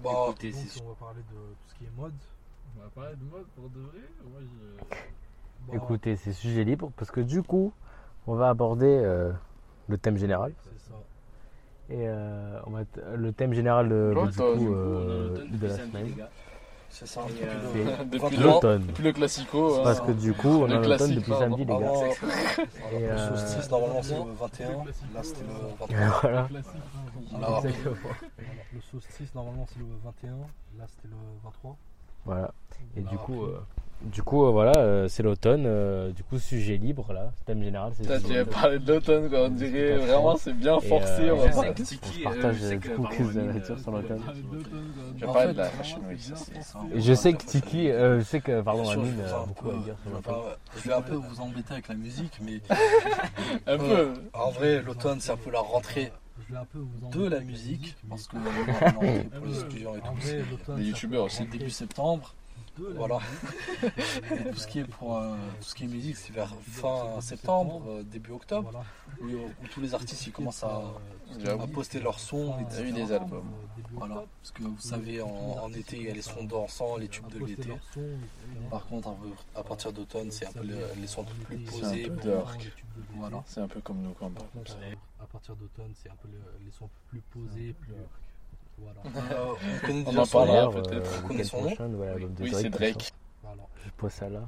Bah, Écoutez, Donc, c'est on va parler de tout ce qui est mode. On va parler de mode pour de vrai Moi, je. Bah, Écoutez, c'est sujet libre parce que du coup, on va aborder euh, le thème général. C'est ça. Et euh, on va t- le thème général de, du coup, du euh, de depuis la samedi, semaine. c'est ça. Euh, C'est Depuis le- l'automne. depuis le classico. hein. Parce que du coup, on Le a l'automne depuis samedi, les gars. Avant, Et, le euh, solstice, normalement, c'est le 21. Là, c'était le 23. voilà. Hein, Alors. Le solstice, normalement, c'est le 21. Là, c'était le 23. Voilà. Et du coup, euh, du coup, euh, voilà, euh, c'est l'automne. euh, du coup, sujet libre là. Thème général, c'est. Putain, tu l'automne. parler de l'automne, quoi. On dirait vraiment, c'est bien Et, forcé. euh, on va Je que On Tiki, partage, je sais euh, que du coup, de Amine, nature euh, sur l'automne. Je vais parler de la Fashion Week, ça c'est. Et je sais que Tiki, euh, je sais que, pardon, Bien sûr, Amine je vais a un beaucoup peu- à dire sur l'automne. enfin, je vais un peu vous embêter avec la musique, mais Un peu. en vrai, l'automne, c'est un peu la rentrée Je vais un peu vous de la musique, parce que euh, la rentrée pour les étudiants et tout, Les youtubeurs aussi. c'est début septembre. Voilà. tout ce qui est pour euh, tout ce qui est musique, c'est vers fin septembre, euh, début octobre, Voilà. où, où tous les artistes ils commencent à, poster leurs sons, Il y a eu des albums. Voilà, parce que vous savez, en, en été, il y a les sons dansants, les tubes de l'été. Par contre, à partir d'automne, c'est un peu les, les sons plus posés. un peu pour- dark. Voilà. C'est un peu comme nous quand même. Par contre, à partir d'automne, c'est un peu le- les sons plus posés, plus. Voilà. Euh, on en parlera peut-être. euh, On connaît son nom Oui, Drake, c'est Drake. Je pose ça là.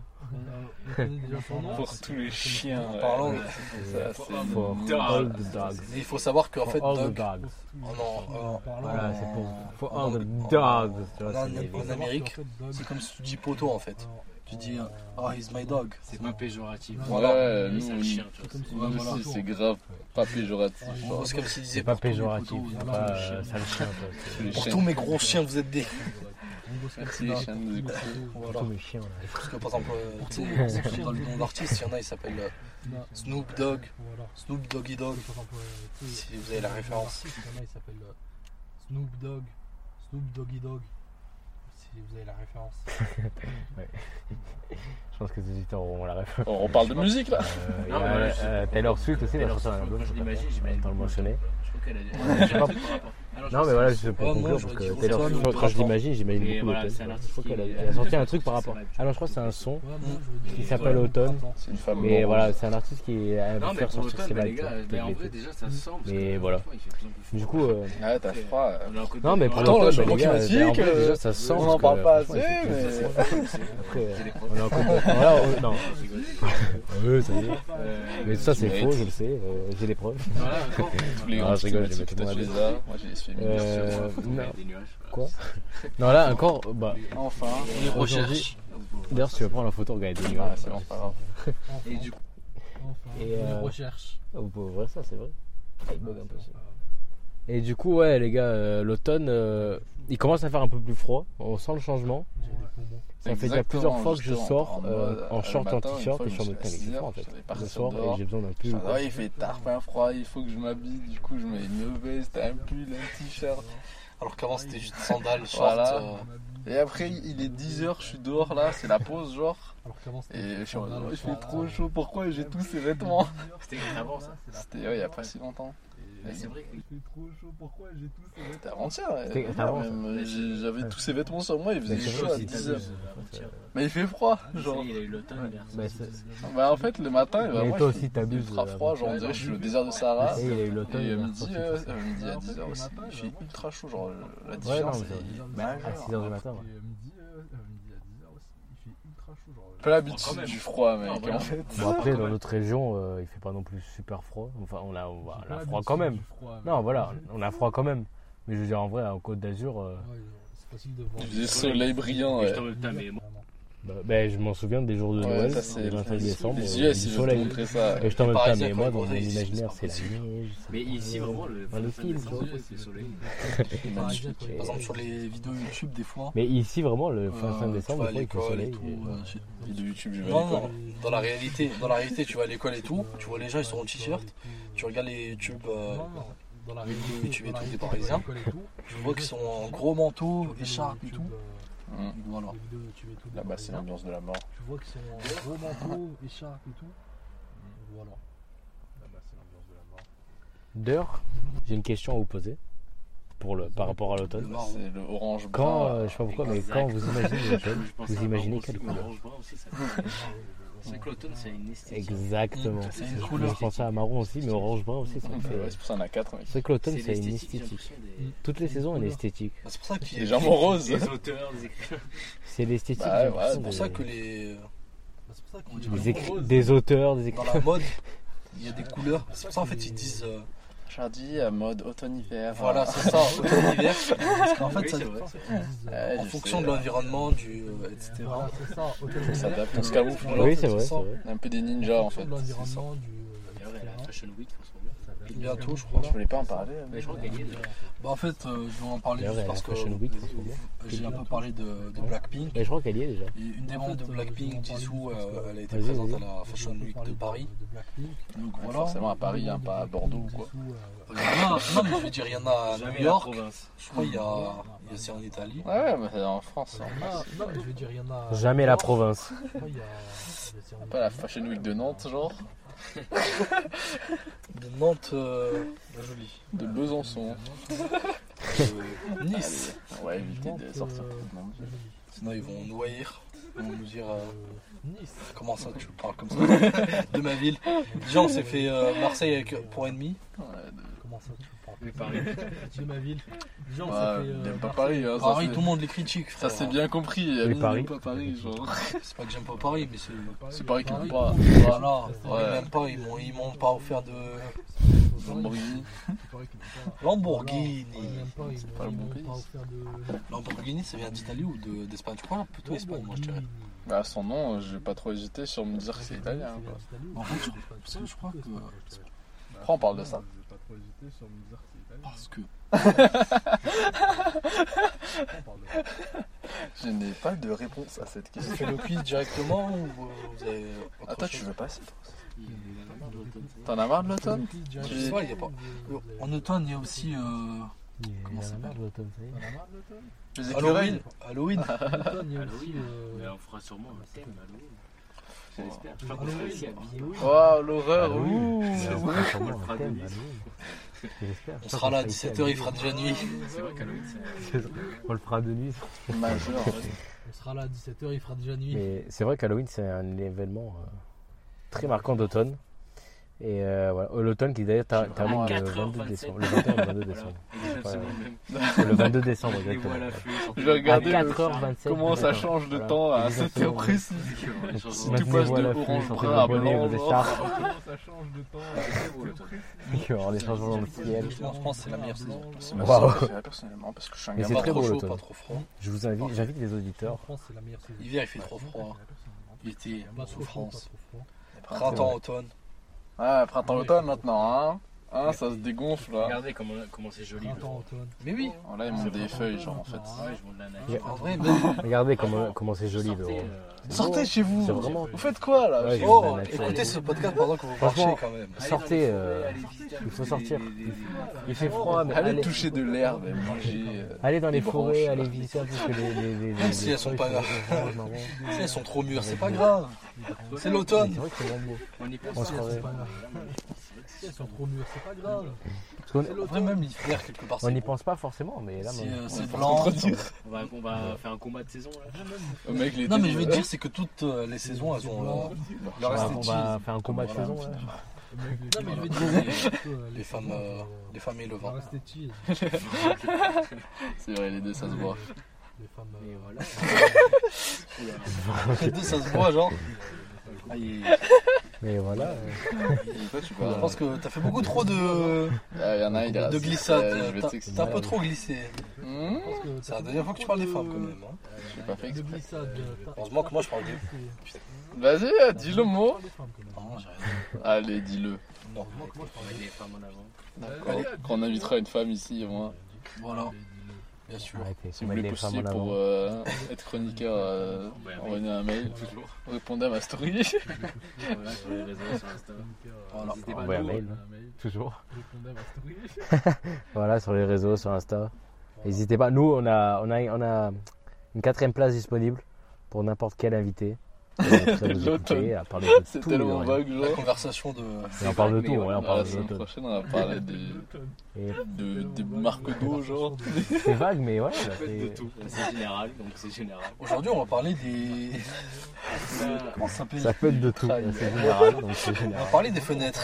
Euh. Pour tous les chiens. Parlant, il faut savoir qu'en fait, Voilà, c'est pour for all the dogs. En Amérique, c'est comme si tu dis poteau en fait. Tu dis, oh, he's my dog. C'est pas péjoratif. Ouais, Voilà. nous, C'est chien, tu vois. voilà. c'est grave pas péjoratif. C'est comme s'il disait C'est pas péjoratif, c'est voilà. pas euh, sale chien. Pour tous mes gros chiens, vous êtes des. Merci les chiens de nous écouter. Voilà. Tous mes chiens. là. Parce que par exemple, euh, tu sais, dans le nom d'artiste, il y en a, il s'appelle euh, Snoop Dogg, Voilà. Snoop Doggy euh, sais, si vous avez la référence. Il y en a, il s'appelle euh, Snoop Dogg, Snoop Doggy Dogg. Vous avez la référence. Je pense que les auditeurs auront la ref. On on parle de musique là Euh, Non, a euh, Taylor Swift aussi, il a Taylor sorti un Swift, je je sais pas l'imagine, si j'imagine. on le mentionner. Je trouve qu'elle a a. Alors, Non, mais voilà, juste pour conclure, parce que Taylor Swift, quand je l'imagine, j'imagine beaucoup un Je crois qu'elle a, a sorti un truc par rapport. La- Ah non, je crois que c'est un son. Qui s'appelle Automne. C'est une femme Mais voilà, c'est un artiste qui Non, mais faire sortir ses vibes. mais en vrai, déjà, ça se sent. parce Mais que, voilà. Du coup, euh, Ouais, t'as froid. non, mais pour l'automne, déjà, ça se sent. on parce en que, parle pas assez, mais-. Après. On est en côte de- Voilà, on- non. Je rigole. Oui, ça y est. Euh, Mais ça, c'est faux, je le sais. euh, J'ai les preuves. Tous les Ah, je rigole, mon les as. Moi, j'ai les Euh, non. Quoi Non, là, encore, bah, Enfin. Les Aujourd'hui- recherches. d'ailleurs, si tu veux prendre la photo, regarde des Ah, nuages. c'est bon, pas grave. Enfin, Et du coup, enfin, Et, les euh, recherches. Ah, Vous pouvez ouvrir ça, c'est vrai. Ah, il bug un peu, ça. Et du coup, ouais, les gars, euh, l'automne, euh, il commence à faire un peu plus froid. On sent le changement. Ça fait déjà plusieurs fois que je sors en euh, en euh, short, le en t-shirt et je je suis en mode putain, en 6 fait. soir dehors. et j'ai besoin d'un pull. Ah ouais, il fait tard, pas froid, il faut que je m'habille, du coup je mets une veste, un pull, un t-shirt. Alors qu'avant c'était juste sandales, shorts. Voilà. euh, Et après il est 10h, je suis dehors là, c'est la pause genre. Alors qu'avant, c'était Et je suis en mode, oh, il fait trop chaud, pourquoi j'ai tous ces vêtements? C'était avant ça. C'était ouais, il y a pas si longtemps. Mais c'est vrai que fait trop chaud, pourquoi j'ai tous ces C'était avant-hier, ouais. J'avais tous ces vêtements sur moi, il faisait c'est chaud à aussi, 10h. t'abuses. Mais il fait froid, Genre, il a eu l'automne, il a Bah, c'est- Bah en fait le matin, toi il aussi, fait t'abuses, ultra euh, froid, genre on dirait que je suis au désert de Sahara. Et il a eu l'automne. Et il a midi, euh, à 10h aussi, il fait ultra chaud, genre la Ouais, non, différence est ça- majeure. à 6h du matin. ouais. midi, euh, euh, midi à 10h aussi, il fait ultra chaud. Genre, Pas l'habitude du froid, mec, Non, voilà. en fait. Bon, après, dans notre région, euh, il fait pas non plus super froid. Enfin, on a, on a- on a froid quand même. Non, voilà, on a froid quand même. Mais je veux dire, en vrai, en Côte d'Azur, euh, Ouais, c'est facile de voir. Il faisait soleil brillant, ouais. Je bah, ben, je m'en souviens des jours de Ouais, Noël, le 25 décembre, Les euh, US, du ils veulent te soleil. montrer ça. Et je t'en mets pas, mais moi, dans mon imaginaire, c'est la neige. Mais ici, vraiment, le Dans le film, c'est le soleil. Par exemple, sur les vidéos YouTube, des fois. Mais ici, vraiment, le fin euh, 5 tu décembre, fait l'école soleil. euh, chez- Vidéo YouTube, je vais à dans la réalité, dans la réalité, tu vas à l'école et tout, tu vois les gens ils sont en t-shirt, tu regardes les YouTube, euh, dans la vidéos YouTube et tout des Parisiens, tu vois qu'ils sont en gros manteau, écharpe et tout. Hum. Voilà. vidéos YouTube et tout Là-bas, c'est Parisiens. l'ambiance de la mort. Tu vois qu'ils sont en gros manteau, écharpe et tout. Voilà. Là-bas, c'est l'ambiance de la mort. D'ailleurs, j'ai une question à vous poser pour le, par rapport à l'automne. Le C'est le orange Quand, brun. euh, je sais pas pourquoi, mais quand vous imaginez l'automne, vous imaginez quelle couleur C'est vrai que l'automne, c'est une esthétique. Exactement. C'est une Je couleur. pensais à marron aussi, mais orange brun aussi, Ouais, c'est pour ça qu'on a 4, mec. C'est vrai que l'automne, c'est une esthétique. des- Toutes les saisons une esthétique. Bah, C'est pour ça qu'il Les jambes roses. Des auteurs, des écrivains. C'est l'esthétique. Bah, ouais, C'est pour ça que les C'est pour ça On qu'il dit y a des, écri- des auteurs, des dans écrivains. la mode, il y a des couleurs. C'est pour ça en fait ils disent Chardy à mode automne-hiver. voilà c'est ça automne-hiver. Parce qu'en fait Oui, ça, c'est vrai. Ouais, en fonction sais. de l'environnement, du euh, etc. Voilà, c'est ça. On automne-hiver. s'adapte, on se camoufle. Oui, c'est vrai, ça. un peu des ninjas en En fait. fonction de l'environnement, du. euh, Et ouais, la etc. Fashion Week, bientôt, je crois. Je voulais pas en parler. Mais je crois qu'elle y est déjà. Bah en fait euh, je vais en parler juste parce que j'ai un peu parlé de, de Blackpink. Mais je crois qu'elle y est déjà. Et une des membres de Blackpink, Jisoo, euh, elle a été présente à la Fashion Week de Paris. Donc Ouais, voilà. Forcément à Paris, hein, pas à Bordeaux ou quoi. Non mais je veux dire, il y en a à New York, province. je crois il y a, il y a c'est en Italie. Ouais, ouais, mais c'est en France. Non, mais je veux dire, il y en a. Jamais la province. Pas la. Fashion Week de Nantes, genre. De Nantes, euh, joli. De Besançon. Euh, nice. Allez, Ouais, éviter de sortir euh, trop de monde. Sinon ils vont nous haïr. Ils vont nous dire euh, Euh, Nice. comment ça tu parles comme ça de ma ville. Déjà on s'est fait euh, Marseille avec, pour ennemi. Ouais, de- Comment ça, tu parles Mais Paris. De ma ville. Fait. il euh, aime pas. Paris, hein, ça, Paris, c'est- tout le monde les critique. Ça c'est bien compris. Amine Paris. pas Paris, genre. C'est pas que j'aime pas Paris, mais c'est. C'est Paris qui Paris, veut pas. Voilà, Ouais. ils m'aiment pas, ils m'ont, ils m'ont pas offert de Lamborghini. C'est pas. Lamborghini. M'aiment pas, de. Lamborghini, ça vient d'Italie ou de- d'Espagne? Je crois plutôt Espagne, moi je dirais. Bah, son nom, j'ai pas trop hésité sur me dire que c'est italien. Quoi. En fait, je- crois que- Après, on parle de ça. J'ai pas trop hésité sur me dire que c'est italien. Parce que. Je n'ai pas de réponse à cette Vous question. faites le quiz directement ou vous avez. autre toi, tu chose veux passer. T'en as marre de l'automne Je sais pas, il y a pas. En automne, il y a aussi. euh, Comment ça marre de l'automne, ça y est. T'en as marre de l'automne Les Halloween. écureuils. Halloween. L'automne, il y a aussi. Halloween. euh, Mais on fera sûrement un thème Halloween. J'espère. Je. Waouh, l'horreur, on sera là à 17h, il fera déjà nuit. C'est vrai qu'Halloween, c'est. On le fera de nuit. Majeur. On sera là à 17h, il fera déjà nuit. Mais c'est vrai qu'Halloween, c'est un événement euh, très marquant d'automne. Et euh, voilà, Oh, l'automne qui d'ailleurs ter- termine À le 4h27. 22 décembre. Le 21 et le 22 Voilà. décembre. Voilà. Le 22 décembre, exactement. à. Je vais regarder À le- 4h27. comment ça change de Voilà. temps à Exactement. 7h précis. Les chansons. tu passes à de orange brun à blanc, ça change de temps Il va y avoir des changements dans le ciel. Je pense que c'est la meilleure saison. C'est ma personnellement parce que je suis un c'est Pas trop chaud, pas trop froid. Je vous invite, j'invite les En auditeurs. France, c'est la meilleure saison. Hiver, il fait trop froid. L'été, Pas en France. trop froid. Printemps, automne. Ouais, printemps-automne maintenant, hein. Hein, ça se dégonfle là. Regardez comment comment c'est joli. Mais oui. Oh, là, ils montent des feuilles, genre en fait. Ah ouais, je monte la nature. En vrai, même. Regardez comment comment c'est joli. Sortez, le- euh, Sortez chez vous vraiment- Vous faites quoi là Ouais, Oh, écoutez ce podcast pendant que vous Franchement, marchez quand même. Sortez, euh, il faut sortir. les- les- les- Il fait froid, mais Allez allez, toucher de l'herbe et manger. euh, allez dans les les forêts, branches, allez visiter un peu que les, les, les, Même si les elles sont pas orange, marron. Si elles sont trop mûres, c'est pas grave. C'est l'automne. C'est vrai que c'est vraiment beau. On y pense. C'est. Si elles sont trop mûres, c'est pas grave. Parce qu'on- même l'hiver, quelque part, on c'est n'y pense pas forcément, mais là, maintenant- euh, c'est blanc. On va, on va faire un combat de saison là. Au mec, Non, mais je veux dire, c'est que toutes euh, les saisons, elles ont euh, leur on va, on esthétique. va faire un combat de Voilà. saison. là. Non, mais je veux dire, euh, Les femmes, euh, les femmes et le C'est vrai, les deux, ça se voit. les femmes. Et euh, voilà. Les deux, ça se voit, genre. Aïe. Mais voilà. Et toi, tu Je pense que t'as fait beaucoup trop de, Ah, il y en a, il est de glissades. Je vais T'as- t'expliquer. T'as un peu trop glissé. Hmm, C'est la dernière fois que tu parles des femmes, quand même. hein. J'ai pas fait De exprès. Heureusement que moi, je parle de. Vas-y, euh, dis le mot. Des. Non, j'ai rien. Allez, dis-le. Non. Heureusement que moi, je parle Avec les femmes en avant. Allez. Quand on invitera une femme ici, au moins. Voilà, bien sûr. Arrêtez, Si vous voulez en pour euh, être chroniqueur, euh, envoyez un mail. Répondez à ma story. Voilà, sur les réseaux, sur Insta. Envoyez un mail, toujours. Répondez à ma story. Voilà, sur les réseaux, sur Insta. N'hésitez pas. Nous, on a, on, a, on a une quatrième place disponible pour n'importe quel invité. Vous à parler de C'est tout. tellement et de rien. vague, La genre. conversation de. Et on parle de tout, ouais, on la parle de semaine l'automne. prochaine, on va parler des, Et de, des marques d'eau, genre. C'est vague, mais ouais. Fait, c'est- tout. C'est général, donc c'est général. Aujourd'hui, on va parler des. Comment ça s'appelle Ça peut être de tout. C'est général, donc c'est On va général. parler des fenêtres.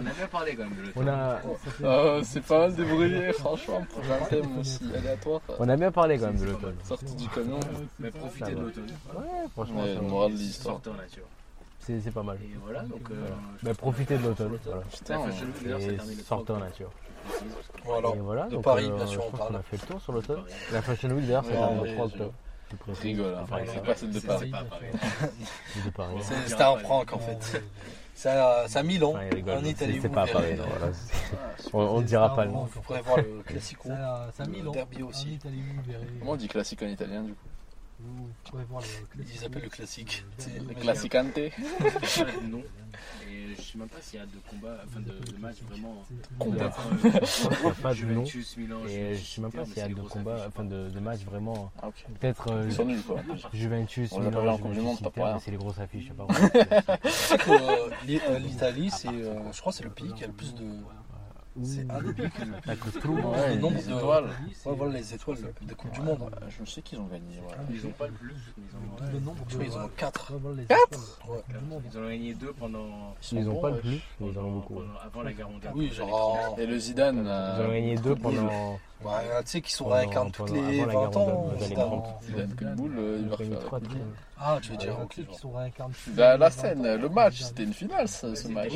On a bien parlé quand même de l'automne. On a, Ah, c'est pas mal débrouillé, franchement, pour un thème aussi aléatoire. on a bien parlé quand même de l'automne. Sorti du camion. Mais profitez de l'automne. Ouais, franchement, Ouais, moral de l'histoire. Sortez en nature. c'est c'est pas mal. Et voilà, donc. euh, qu'on profitez de l'automne. Voilà. La Putain, Et sortez en 3 nature. Voilà. Et voilà, de donc, Paris, euh, bien sûr, on parle. qu'on a fait le tour sur l'automne. La Fashion Week d'ailleurs, c'est le 3 je- octobre. Rigole, hein. C'est pas celle de Paris. pareil. de Paris. C'est- C'était un prank en fait. C'est à Milan, Enfin, il rigole, en Italie. C'est vous pas à verrez. Paris, non, voilà. c'est- On on ne dira pas le nom. Vous pourrez voir le classico. Le Milan. derby En aussi. Italie, vous verrez. Comment on dit classique en italien du coup? Vous pourrez voir le classique. Ils appellent le classique. C'est- Le classicante Non. Et je sais même pas s'il y a de combats, enfin de, de matchs vraiment. Combat. Il n'y a pas de nom. Juventus, Milan. Et je sais même pas s'il y a de combats, enfin de, de matchs vraiment. Ah. Peut-être euh, Ils sont nuls quoi. Juventus, On Milan, en Juventus, c'est les grosses affiches, je sais pas. Euh, l'I- euh, l'Italie, c'est, euh, je crois, que c'est le pays qui a le plus de. C'est un des pays qui a le plus T'as que tout. Ouais, les nombre de- étoiles. Ouais, voilà les étoiles des Coupes du Monde. Euh, Je sais qu'ils ont gagné. Voilà. Ils ont pas le plus. Ils ont, Le nombre de. qu'ils en ont 4. Ouais, voilà, les Quatre étoiles. Ouais. Du monde. ils ont gagné deux pendant. Ils ont bons, pas le ouais. plus, mais ils en ont beaucoup. Avant la guerre mondiale. Oui, genre. Et le Zidane. Ils euh, ont gagné deux pendant. Ouais, tu sais qu'ils sont réincarnés toutes les avant la guerre 20 ans. Zidane. coup de boule, euh, il Ils va refaire. Ah, tu veux dire, qui sont réincarnés. Bah, la scène, le match, c'était une finale, ce, match.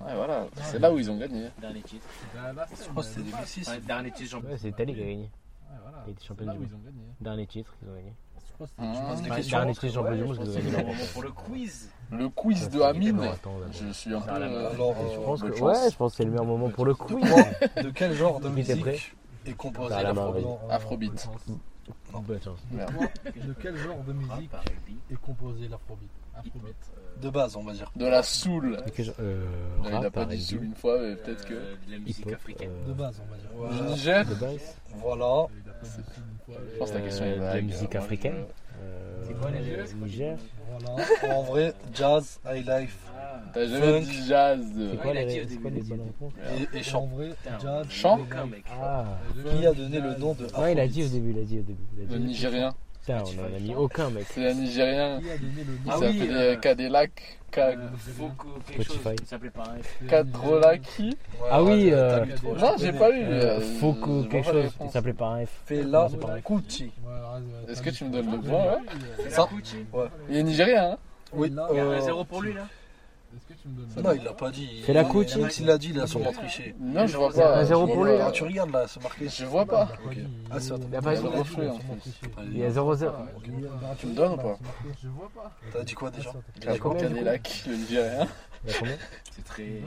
Ouais, voilà. C'est là où ils ont gagné. Dernier titre. Bah, Je crois que c'était 2006. Enfin, dernier titre, champion. Ouais, c'est l'Italie qui a gagné. Ouais, voilà. Il était C'est champion là du où monde. ils ont gagné. Dernier titre qu'ils ont gagné. Je crois que c'était- Bah, questions Dernier titre champion du monde qu'ils ont gagné C'est le l'Europe. moment pour le quiz. Le quiz de Amine. Je suis un peu. Alors, euh, Je pense que, ouais, je pense que c'est le meilleur moment pour le quiz. de quel genre de musique est composé Bah, la main, l'afro vas-y. Non, Afrobeat. Bonne chance. Merde. De quel genre de musique est composé l'afrobeat? Hip-hop, Afrobeat. De base, on va dire. De la soul. Euh, Non, il a rap, pas dit soul une fois, mais peut-être que. euh, de la musique africaine. euh, De base, on va dire. Voilà. Du Niger de base. Voilà. Je pense que la question Euh, est de la musique Moi, africaine. Euh, C'est quoi, les- Niger. Voilà. En vrai, jazz, high life Ah, T'as jamais Funk. dit jazz. C'est quoi les bonnes réponses et, et En chant. vrai, jazz. chant. Ah, Qui a donné le nom de non, il a dit au début, il a dit au début. Le Nigérien. Putain, on en a mis aucun, mec. C'est un Nigérien. Il oui, s'appelait euh, Cadillac. Euh. Spotify. Ouais, Ah oui, ouais, euh, trop. Non, j'ai pas lu. Euh, euh, vois quelque pas chose. Il s'appelait par un F. Fela. Kuti. Voilà, ouais, Est-ce que tu me donnes le point, ouais Fela Ça- Kuti. Il est Nigérien, hein Oui. Il y a euh, un zéro pour lui là Non, il l'a pas dit. Fela Il- Kuti Même s'il l'a dit, il a sûrement triché. Non, je vois pas. zéro je pour vois lui, pas. Ah, tu regardes là, c'est marqué. Je vois pas. Ah, c'est. Il a pas dit. dit, il y a 0-0. Tu me donnes ou pas Je vois pas. T'as dit quoi déjà Il a combien, du coup Cadillac, le Nigérien. Il y a combien C'est très.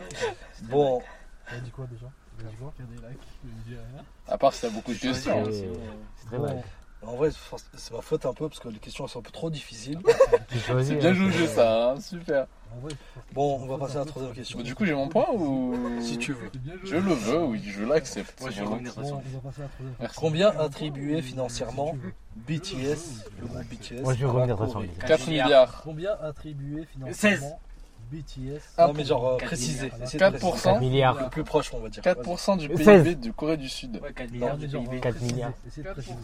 Bon, T'as dit quoi déjà? T'as dit quoi? Cadillac, le Nigérien. À part si t'as beaucoup de questions. c'est- c'est. C'est très bon. mal. En vrai, c'est ma faute un peu parce que les questions sont un peu trop difficiles. J'ai choisi, C'est bien hein. jugé ça, hein, super. Bon, on va passer à la troisième question. Bon, du coup, j'ai mon point ou? Si tu veux. Joué. Je le veux, oui, je l'accepte. À. Merci. Combien attribué financièrement BTS, le groupe BTS Moi, je vais à revenir les 4 milliards. Combien attribué financièrement BTS Non, mais genre euh, Quatre précisé. milliards. essayez de 4%. préciser. 4 milliards. Le plus proche, on va dire. 4% du 16. PIB de Corée du Sud. Ouais, 4 Non, milliards mais de genre, PIB. 4 précisez, milliards. essayez de préciser.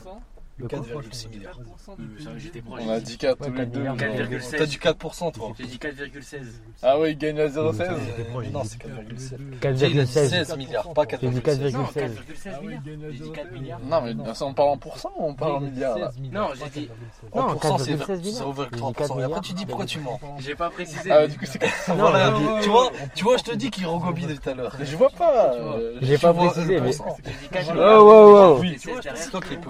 Le 4,6 milliards. 4% Euh, j'étais proche. On a dit 4 tous les 4 deux. 4,16. T'as dit 4%, toi. J'ai dit 4,16. Ah ouais, il gagne à 0,16. J'étais proche, j'ai Non, dit c'est 4,7. 4,16. 16 milliards, pas J'ai dit 4,6. Non, 4,16. 4,16 Ah oui, milliards. il gagne à J'ai dit 0,16. 4 milliards. Non, mais ça, on parle en pourcent ou on parle en milliards là 16 milliards. Non, j'ai dit- En Non, pourcent, c'est 4,16 milliards. 0,3%. Et après, tu dis pourquoi tu mens. J'ai pas précisé. Ah, du coup, c'est Voilà, j'ai dit- tu vois, tu vois, je te dis qu'il regobine tout à l'heure. Je vois pas. euh, J'ai pas précisé, le mais. J'ai dit 4 Oh, milliards. wow, wow. Oui, c'est toi qui es plus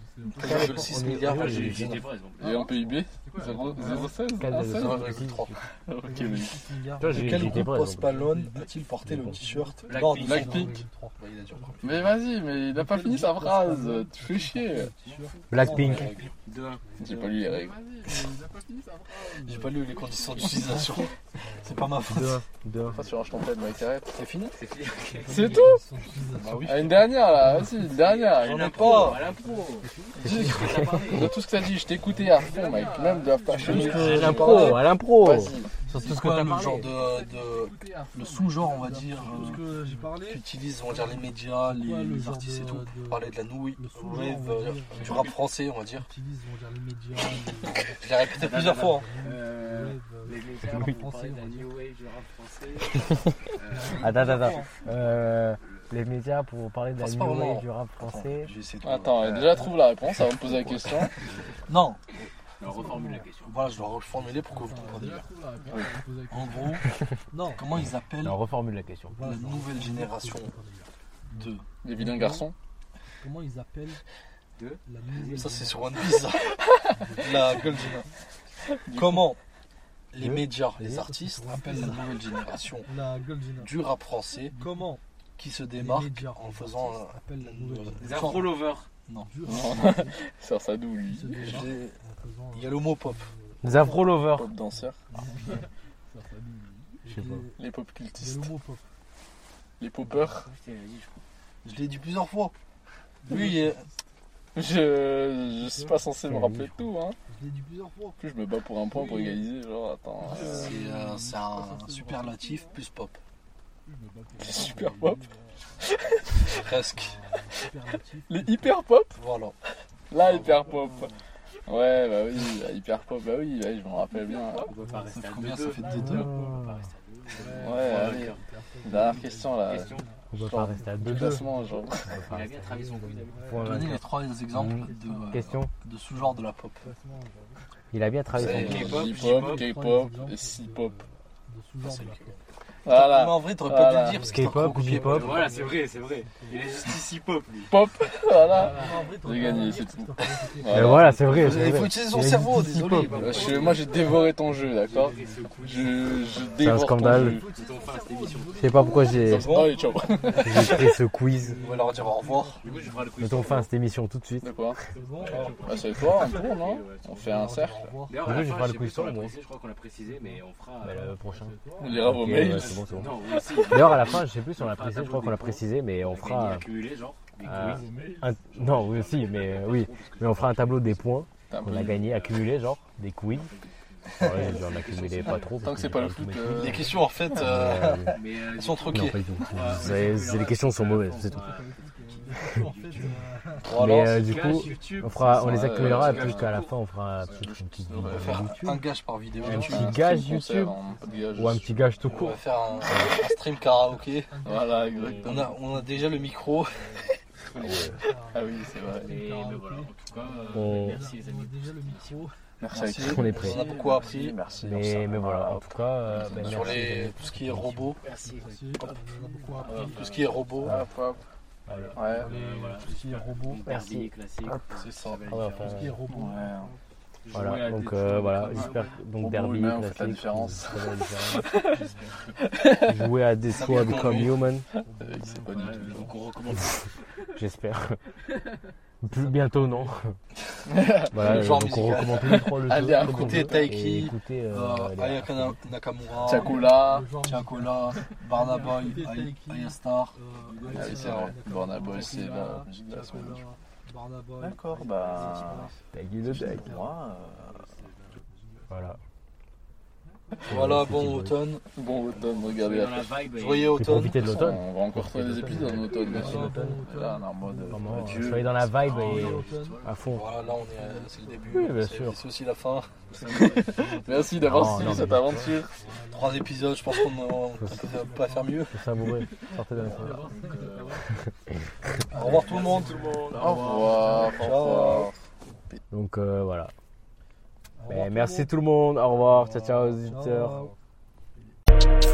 1,6 milliard de GDP. Et en PIB 0,16 Quel groupe post-Malone a-t-il porté le t-shirt Blackpink Mais vas-y, mais il n'a pas fini sa phrase. Tu fais chier. Blackpink. J'ai pas lu les règles. J'ai pas lu les conditions d'utilisation. C'est pas ma faute. Enfin, tu ranges ton plaid, Mike, arrête. C'est fini C'est tout ah, Une dernière là, vas-y, une dernière. J'en ai pas. De tout ce que t'as dit, je t'ai écouté à fond, Mike. Même de la page. À l'impro, à l'impro. Vas-y. Sur tout ce que t'as le parlé. genre de, le sous-genre, on va dire, euh, qu'utilisent, on va dire, les médias, les, artistes et tout. de- Parler de la nouille, euh, dire, du rap français, on va dire. Utilise, on va dire, les médias. les- Je l'ai répété plusieurs fois. web, Les médias, Oui. on parlait de la new wave du rap français. Attends, attends, attends. Euh, les médias pour parler de la new wave du rap Attends, français. je de- Attends, déjà trouve la réponse avant de poser la question. Non, Alors, reformule la question. voilà, je dois reformuler pour que vous compreniez bien. En gros, Non. comment ils appellent Non, reformule la question. la nouvelle génération de... Les vilains garçons. Comment ils appellent De la nouvelle Ça, c'est sur One Piece. La Goldina. Comment les médias, les artistes appellent la nouvelle génération La du rap français Comment qui se démarque médias, en faisant euh, génération Les afro lovers. du Non. Ça, ça d'où lui Il y a le mot pop. Les afro lovers. Pop danseur. Ça, ça dit. Je sais pas. Il Les pop cultistes. le mot pop. Les poppers. Je l'ai dit plusieurs fois. Lui, est- Je, je suis pas censé me rappeler de tout, hein. Je l'ai dit plusieurs fois. En plus, je me bats pour un point pour égaliser. Genre, attends. euh, c'est euh, c'est un superlatif plus pop. C'est super pop. Presque. Les hyper pop Voilà. Là, hyper pop. Ouais, bah oui, la hyper pop, bah oui, ouais, je me rappelle bien. On peut pas rester à combien ça 2-2. fait On deux, peut deux pas rester à 2. Ouais, allez. Dernière question là. On peut pas rester à 2-2. Classement, genre. On peut pas Il a rester bien à travaillé son 2-2. coup, Donnez les 24. trois exemples Mhm. de, euh, de sous-genre de la pop. Il a bien travaillé son K-pop, J-pop, J-pop, K-pop et C-pop. Pop. Voilà. Mais en vrai, t'aurais pas Voilà. dû le dire parce que t'as K-pop, trop copié. J-pop. Voilà, c'est vrai, c'est vrai. Il est juste ici pop, lui. Pop, voilà. J'ai pas gagné, c'est tout. Mais voilà, c'est vrai. Il c'est faut utiliser son Il a dit cerveau, désolé. Pop. Euh, moi j'ai dévoré ton jeu, d'accord Je, dévore ton scandale. Je sais pas pourquoi j'ai j'ai pris ce quiz. On va leur dire au revoir. Du coup, je ferai le quiz. Mettons fin à cette émission tout de suite. De quoi C'est Bah, c'est toi, on tourne, non On fait un cercle. D'ailleurs, je ferai le quiz sur moi. je crois qu'on l'a précisé, mais on fera. Bah, euh, le prochain. On lira vos mails. C'est bon, c'est bon. Non, oui aussi. D'ailleurs, à la fin, je sais plus si on l'a un précisé, je crois qu'on l'a précisé, mais on fera. genre. Des Euh, quiz. un- Non, oui aussi, mais euh, oui. Mais on fera un tableau des points un qu'on a gagné, accumulés, genre, des quiz. Ouais, j'en accumulé pas trop. Tant que c'est j'ai pas le foot. euh, Les questions, en fait, euh, Mais euh, elles sont Non, truquées. pas du tout. C'est- c'est- les questions sont mauvaises, c'est tout. En fait, euh. Mais euh, du coup, YouTube, on, fera, on les accumulera ouais, et puis qu'à la fin, on fera peut-être une petite On vidéo va On va faire YouTube. un gage par vidéo. Un on petit un gage YouTube. Ou un petit gage tout On court. va faire un, un stream karaoké. Voilà, On a, on a déjà le micro. Ah oui, c'est vrai. Mais, mais voilà, en tout cas, euh, On- merci les on amis. a déjà le micro. Merci. On est prêt. On a beaucoup appris Merci. Mais, mais voilà, en tout cas, euh, ben, sur merci. les, tout ce qui est robot. Merci. Merci. On a beaucoup appris. Tout ce qui est robot. Hop, hop. Ouais. Tout ce qui est robot. Merci. classique. C'est ça. Ah Tout ce qui est robot. Ouais. Voilà, donc euh, voilà, j'espère que donc Derby, humain, on fait la classique, la différence. Jouer à Ça vient Become. Human, Euh, C'est pas du tout. donc on recommande. j'espère. Plus bientôt, non. voilà, Le genre donc on recommande les trois le jeu. Allez, écoutez jeu. Taiki, euh, Euh, Ayaka Na- Nakamura, Tiakola. Tiakola, Barnaboy. Ayastar. Euh, oui, c'est vrai. Burna Boy, c'est la musique de la semaine. Tiakola, Burna Boy. D'accord, bah. Taiki de Taiki. Moi, Voilà. Voilà, bon automne. bon automne, regardez Dans la la vibe. et- Joyeux Et automne. profitez de l'automne. On va encore trouver des épisodes en automne, Là, on est en mode. Vraiment, euh, soyez dans la vibe Ah, et à fond. Voilà, là on est, euh, c'est le début. Oui, bien C'est- sûr. C'est aussi la fin. Merci d'avoir suivi cette aventure. Trois épisodes, je pense qu'on on peut pas faire mieux. Faut savourer. Sortez de la. Au revoir tout le monde. Au revoir. Au revoir. Donc euh, voilà. Merci tout le monde. Au revoir. Ciao, ciao, aux auditeurs. Ciao.